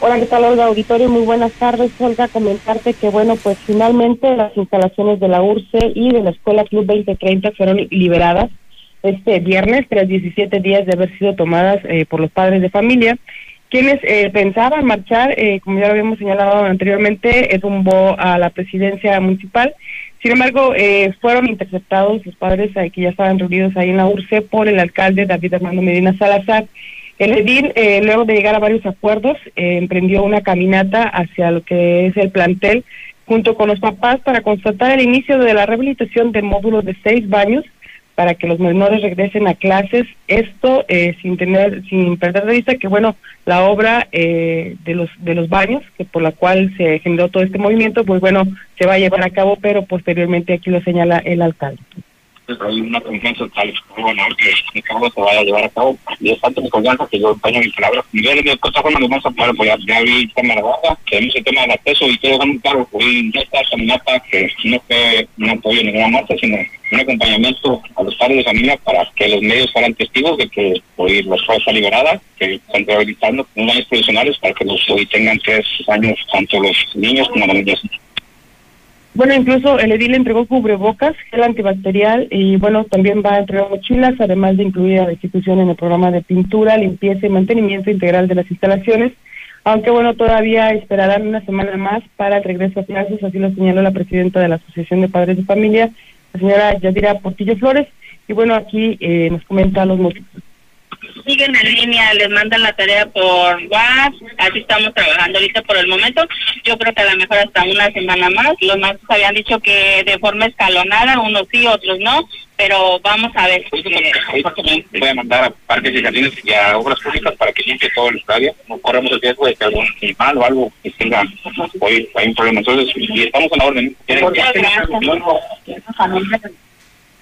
Hola, ¿qué tal Olga Auditorio? Muy buenas tardes. Olga, comentarte que bueno, pues finalmente las instalaciones de la URCE y de la Escuela Club 2030 fueron liberadas este viernes tras 17 días de haber sido tomadas eh, por los padres de familia quienes eh, pensaban marchar, eh, como ya lo habíamos señalado anteriormente, rumbo a la presidencia municipal. Sin embargo, eh, fueron interceptados los padres que ya estaban reunidos ahí en la URCE por el alcalde David Armando Medina Salazar. El edil, luego de llegar a varios acuerdos, emprendió una caminata hacia lo que es el plantel junto con los papás para constatar el inicio de la rehabilitación de módulos de seis baños para que los menores regresen a clases. Esto eh, sin tener, sin perder de vista que bueno, la obra eh, de los de los baños, que por la cual se generó todo este movimiento, pues bueno, se va a llevar a cabo, pero posteriormente aquí lo señala el alcalde hay una confianza tal gobernador que el cargo se vaya a llevar a cabo y es tanto mi confianza que yo empeño mi palabra. Y de otra forma nos vamos a poner, pues ya, ya vi el tema de la baja, tenemos el tema del acceso y quiero dejar muy claro, pues ya está caminata que no fue un apoyo ninguna marcha, sino un acompañamiento a los padres de familia para que los medios fueran testigos de que hoy la escuela está liberada, que están rehabilitando unos años profesionales para que los hoy tengan tres años tanto los niños como las niñas. Bueno, incluso el edil entregó cubrebocas, gel antibacterial y bueno, también va a entregar mochilas, además de incluir a la institución en el programa de pintura, limpieza y mantenimiento integral de las instalaciones. Aunque bueno, todavía esperarán una semana más para el regreso a clases, así lo señaló la presidenta de la Asociación de Padres de Familia, la señora Yadira Portillo Flores. Y bueno, aquí eh, nos comenta los motivos siguen en línea, les mandan la tarea por WhatsApp, así estamos trabajando ahorita por el momento. Yo creo que a lo mejor hasta una semana más. Los más habían dicho que de forma escalonada, unos sí, otros no, pero vamos a ver. Voy a mandar a parques y jardines y a obras públicas para que limpie todo el estadio. No corremos el riesgo de que algún animal o algo que tenga hoy hay un problema. Entonces, y estamos en la orden.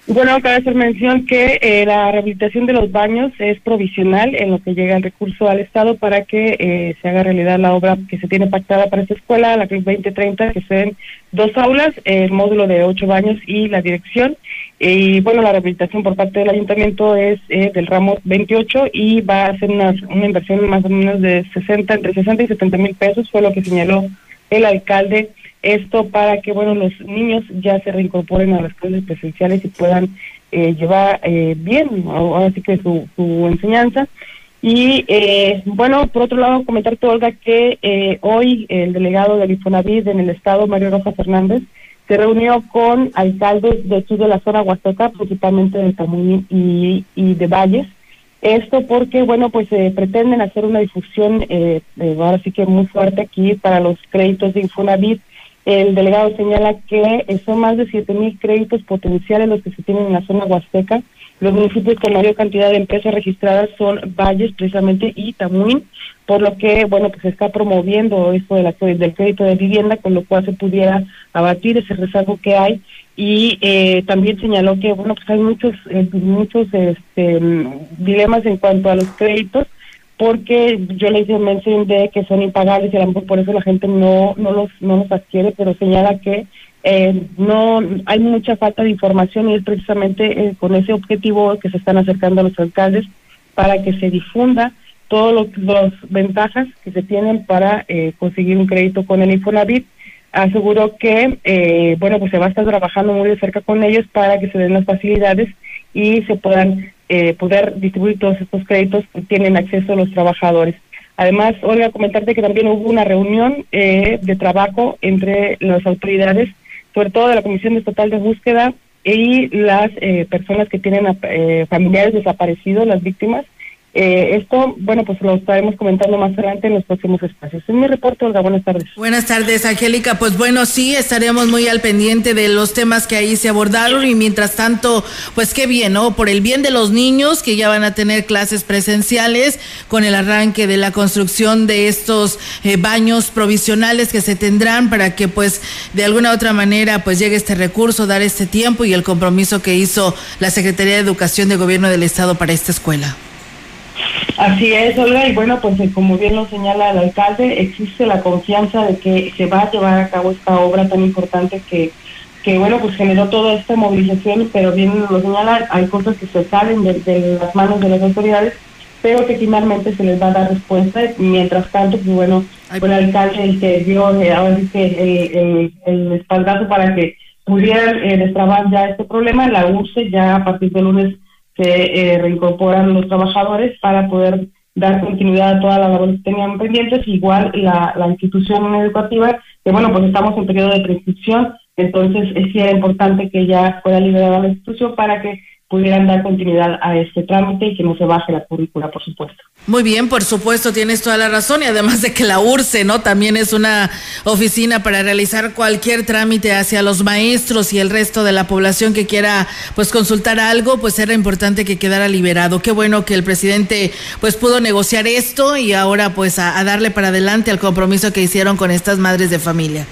Bueno, cabe hacer mención que eh, la rehabilitación de los baños es provisional en lo que llega el recurso al Estado para que eh, se haga realidad la obra que se tiene pactada para esta escuela, la CRIS 2030, que sean dos aulas, el módulo de ocho baños y la dirección. Y bueno, la rehabilitación por parte del ayuntamiento es eh, del ramo 28 y va a ser una, una inversión más o menos de 60, entre 60 y 70 mil pesos, fue lo que señaló el alcalde esto para que, bueno, los niños ya se reincorporen a las clases presenciales y puedan eh, llevar eh, bien, ahora sí que su, enseñanza. Y eh, bueno, por otro lado, comentarte, Olga, que eh, hoy el delegado del Infonavit en el estado, Mario Rojas Fernández, se reunió con alcaldes de aquí de la zona Huasteca, principalmente de Tamuín y, de Valles. Esto porque, bueno, pues se pretenden hacer una difusión, eh, ahora sí que muy fuerte aquí para los créditos de Infonavit el delegado señala que son más de siete mil créditos potenciales los que se tienen en la zona huasteca. Los municipios con mayor cantidad de empresas registradas son Valles, precisamente, y Tamuín, por lo que, bueno, pues se está promoviendo esto de la, del crédito de vivienda, con lo cual se pudiera abatir ese rezago que hay. Y eh, también señaló que, bueno, pues hay muchos, eh, muchos este, dilemas en cuanto a los créditos porque yo le hice mención de que son impagables y a lo mejor por eso la gente no, no, los, no los adquiere, pero señala que eh, no hay mucha falta de información y es precisamente eh, con ese objetivo que se están acercando a los alcaldes para que se difunda todas las ventajas que se tienen para eh, conseguir un crédito con el Infonavit. Aseguro que, eh, bueno, pues se va a estar trabajando muy de cerca con ellos para que se den las facilidades y se puedan eh, poder distribuir todos estos créditos que tienen acceso los trabajadores. Además, Olga, comentarte que también hubo una reunión eh, de trabajo entre las autoridades, sobre todo de la Comisión Estatal de Búsqueda y las eh, personas que tienen eh, familiares desaparecidos, las víctimas, eh, esto, bueno, pues lo estaremos comentando más adelante en los próximos espacios. Es mi reporte, Olga. Buenas tardes. Buenas tardes, Angélica. Pues bueno, sí, estaremos muy al pendiente de los temas que ahí se abordaron y mientras tanto, pues qué bien, ¿no? Por el bien de los niños que ya van a tener clases presenciales con el arranque de la construcción de estos eh, baños provisionales que se tendrán para que pues de alguna otra manera pues llegue este recurso, dar este tiempo y el compromiso que hizo la Secretaría de Educación de Gobierno del Estado para esta escuela. Así es, Olga, y bueno, pues eh, como bien lo señala el alcalde, existe la confianza de que se va a llevar a cabo esta obra tan importante que, que bueno, pues generó toda esta movilización, pero bien lo señala, hay cosas que se salen de, de las manos de las autoridades, pero que finalmente se les va a dar respuesta. Mientras tanto, pues bueno, fue el alcalde el que dio eh, ahora sí que el, el, el espaldazo para que pudieran eh, destrabar ya este problema. La URSE ya a partir del lunes se eh, reincorporan los trabajadores para poder dar continuidad a todas las labores que tenían pendientes, igual la, la institución educativa, que bueno, pues estamos en periodo de prescripción, entonces es sí era importante que ya fuera liberada la institución para que pudieran dar continuidad a este trámite y que no se baje la currícula, por supuesto. Muy bien, por supuesto, tienes toda la razón y además de que la URCE, ¿no? También es una oficina para realizar cualquier trámite hacia los maestros y el resto de la población que quiera pues consultar algo, pues era importante que quedara liberado. Qué bueno que el presidente pues pudo negociar esto y ahora pues a, a darle para adelante al compromiso que hicieron con estas madres de familia.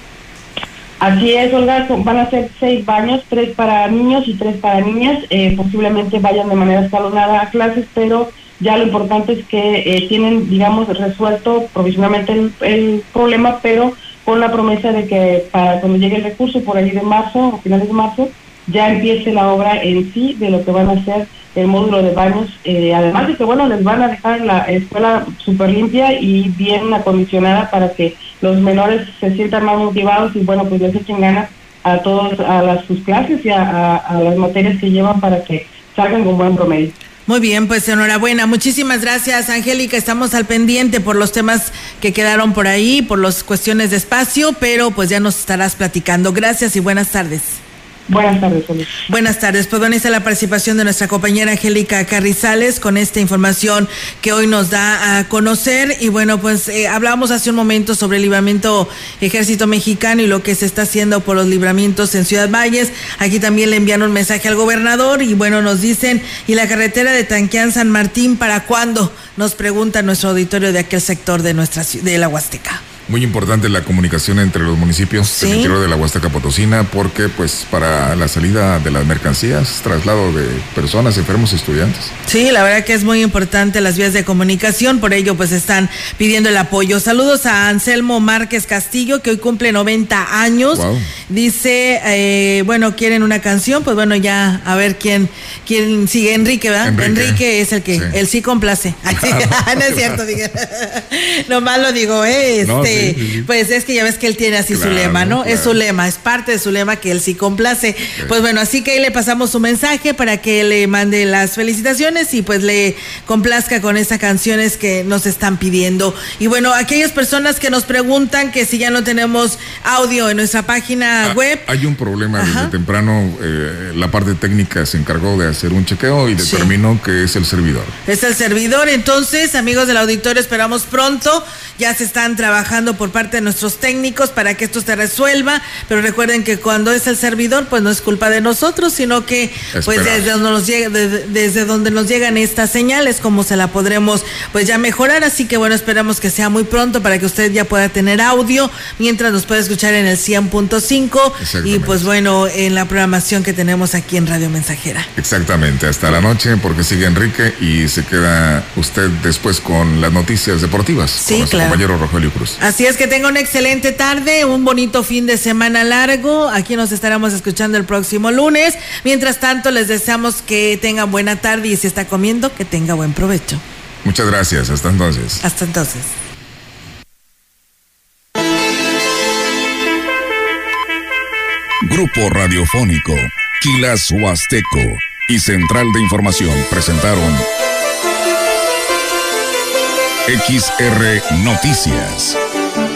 Así es, Olga, van a ser seis baños, tres para niños y tres para niñas. Eh, posiblemente vayan de manera escalonada a clases, pero ya lo importante es que eh, tienen, digamos, resuelto provisionalmente el, problema, pero con la promesa de que para cuando llegue el recurso, por ahí de marzo, a finales de marzo, ya empiece la obra en sí de lo que van a hacer el módulo de baños, eh, además de que, bueno, les van a dejar la escuela súper limpia y bien acondicionada para que los menores se sientan más motivados y, bueno, pues les echen ganas a todos, a las, sus clases y a, a las materias que llevan para que salgan con buen promedio. Muy bien, pues enhorabuena. Muchísimas gracias, Angélica. Estamos al pendiente por los temas que quedaron por ahí, por las cuestiones de espacio, pero pues ya nos estarás platicando. Gracias y buenas tardes. Buenas tardes, Buenas tardes. Pues bueno, la participación de nuestra compañera Angélica Carrizales con esta información que hoy nos da a conocer. Y bueno, pues eh, hablábamos hace un momento sobre el libramiento Ejército Mexicano y lo que se está haciendo por los libramientos en Ciudad Valles. Aquí también le envían un mensaje al gobernador y bueno, nos dicen, ¿y la carretera de Tanquián San Martín para cuándo? Nos pregunta nuestro auditorio de aquel sector de nuestra de la Huasteca. Muy importante la comunicación entre los municipios del interior de la Huasteca Potosina porque pues para la salida de las mercancías, traslado de personas, enfermos y estudiantes. Sí, la verdad que es muy importante las vías de comunicación, por ello pues están pidiendo el apoyo. Saludos a Anselmo Márquez Castillo que hoy cumple 90 años. Dice, eh, bueno, quieren una canción, pues bueno, ya a ver quién quién sigue Enrique, ¿verdad? Enrique, es el que el él sí complace. *laughs* *laughs* no es cierto, diga. *laughs* Nomás lo digo, eh, este pues es que ya ves que él tiene así su lema, ¿no? Es su lema, es parte de su lema que él sí complace. Pues bueno, así que ahí le pasamos su mensaje para que le mande las felicitaciones y pues le complazca con esas canciones que nos están pidiendo. Y bueno, aquellas personas que nos preguntan que si ya no tenemos audio en nuestra página ah, web. Hay un problema desde temprano, eh, la parte técnica se encargó de hacer un chequeo y determinó que es el servidor. Es el servidor, entonces amigos del auditorio, esperamos pronto, ya se están trabajando por parte de nuestros técnicos para que esto se resuelva, pero recuerden que cuando es el servidor, pues no es culpa de nosotros, sino que pues desde donde nos llega, desde, donde nos llegan estas señales, como se la podremos pues ya mejorar, así que bueno, esperamos que sea muy pronto para que usted ya pueda tener audio, mientras nos puede escuchar en el 100.5 y pues bueno, en la programación que tenemos aquí en Radio Mensajera. Exactamente, hasta la noche porque sigue Enrique y se queda usted después con las noticias deportivas. Sí, con nuestro compañero Rogelio Cruz. Así es que tenga una excelente tarde, un bonito fin de semana largo. Aquí nos estaremos escuchando el próximo lunes. Mientras tanto, les deseamos que tengan buena tarde y si está comiendo, que tenga buen provecho. Muchas gracias. Hasta entonces. Hasta entonces. Grupo Radiofónico, Quilas Huasteco y Central de Información presentaron XR Noticias.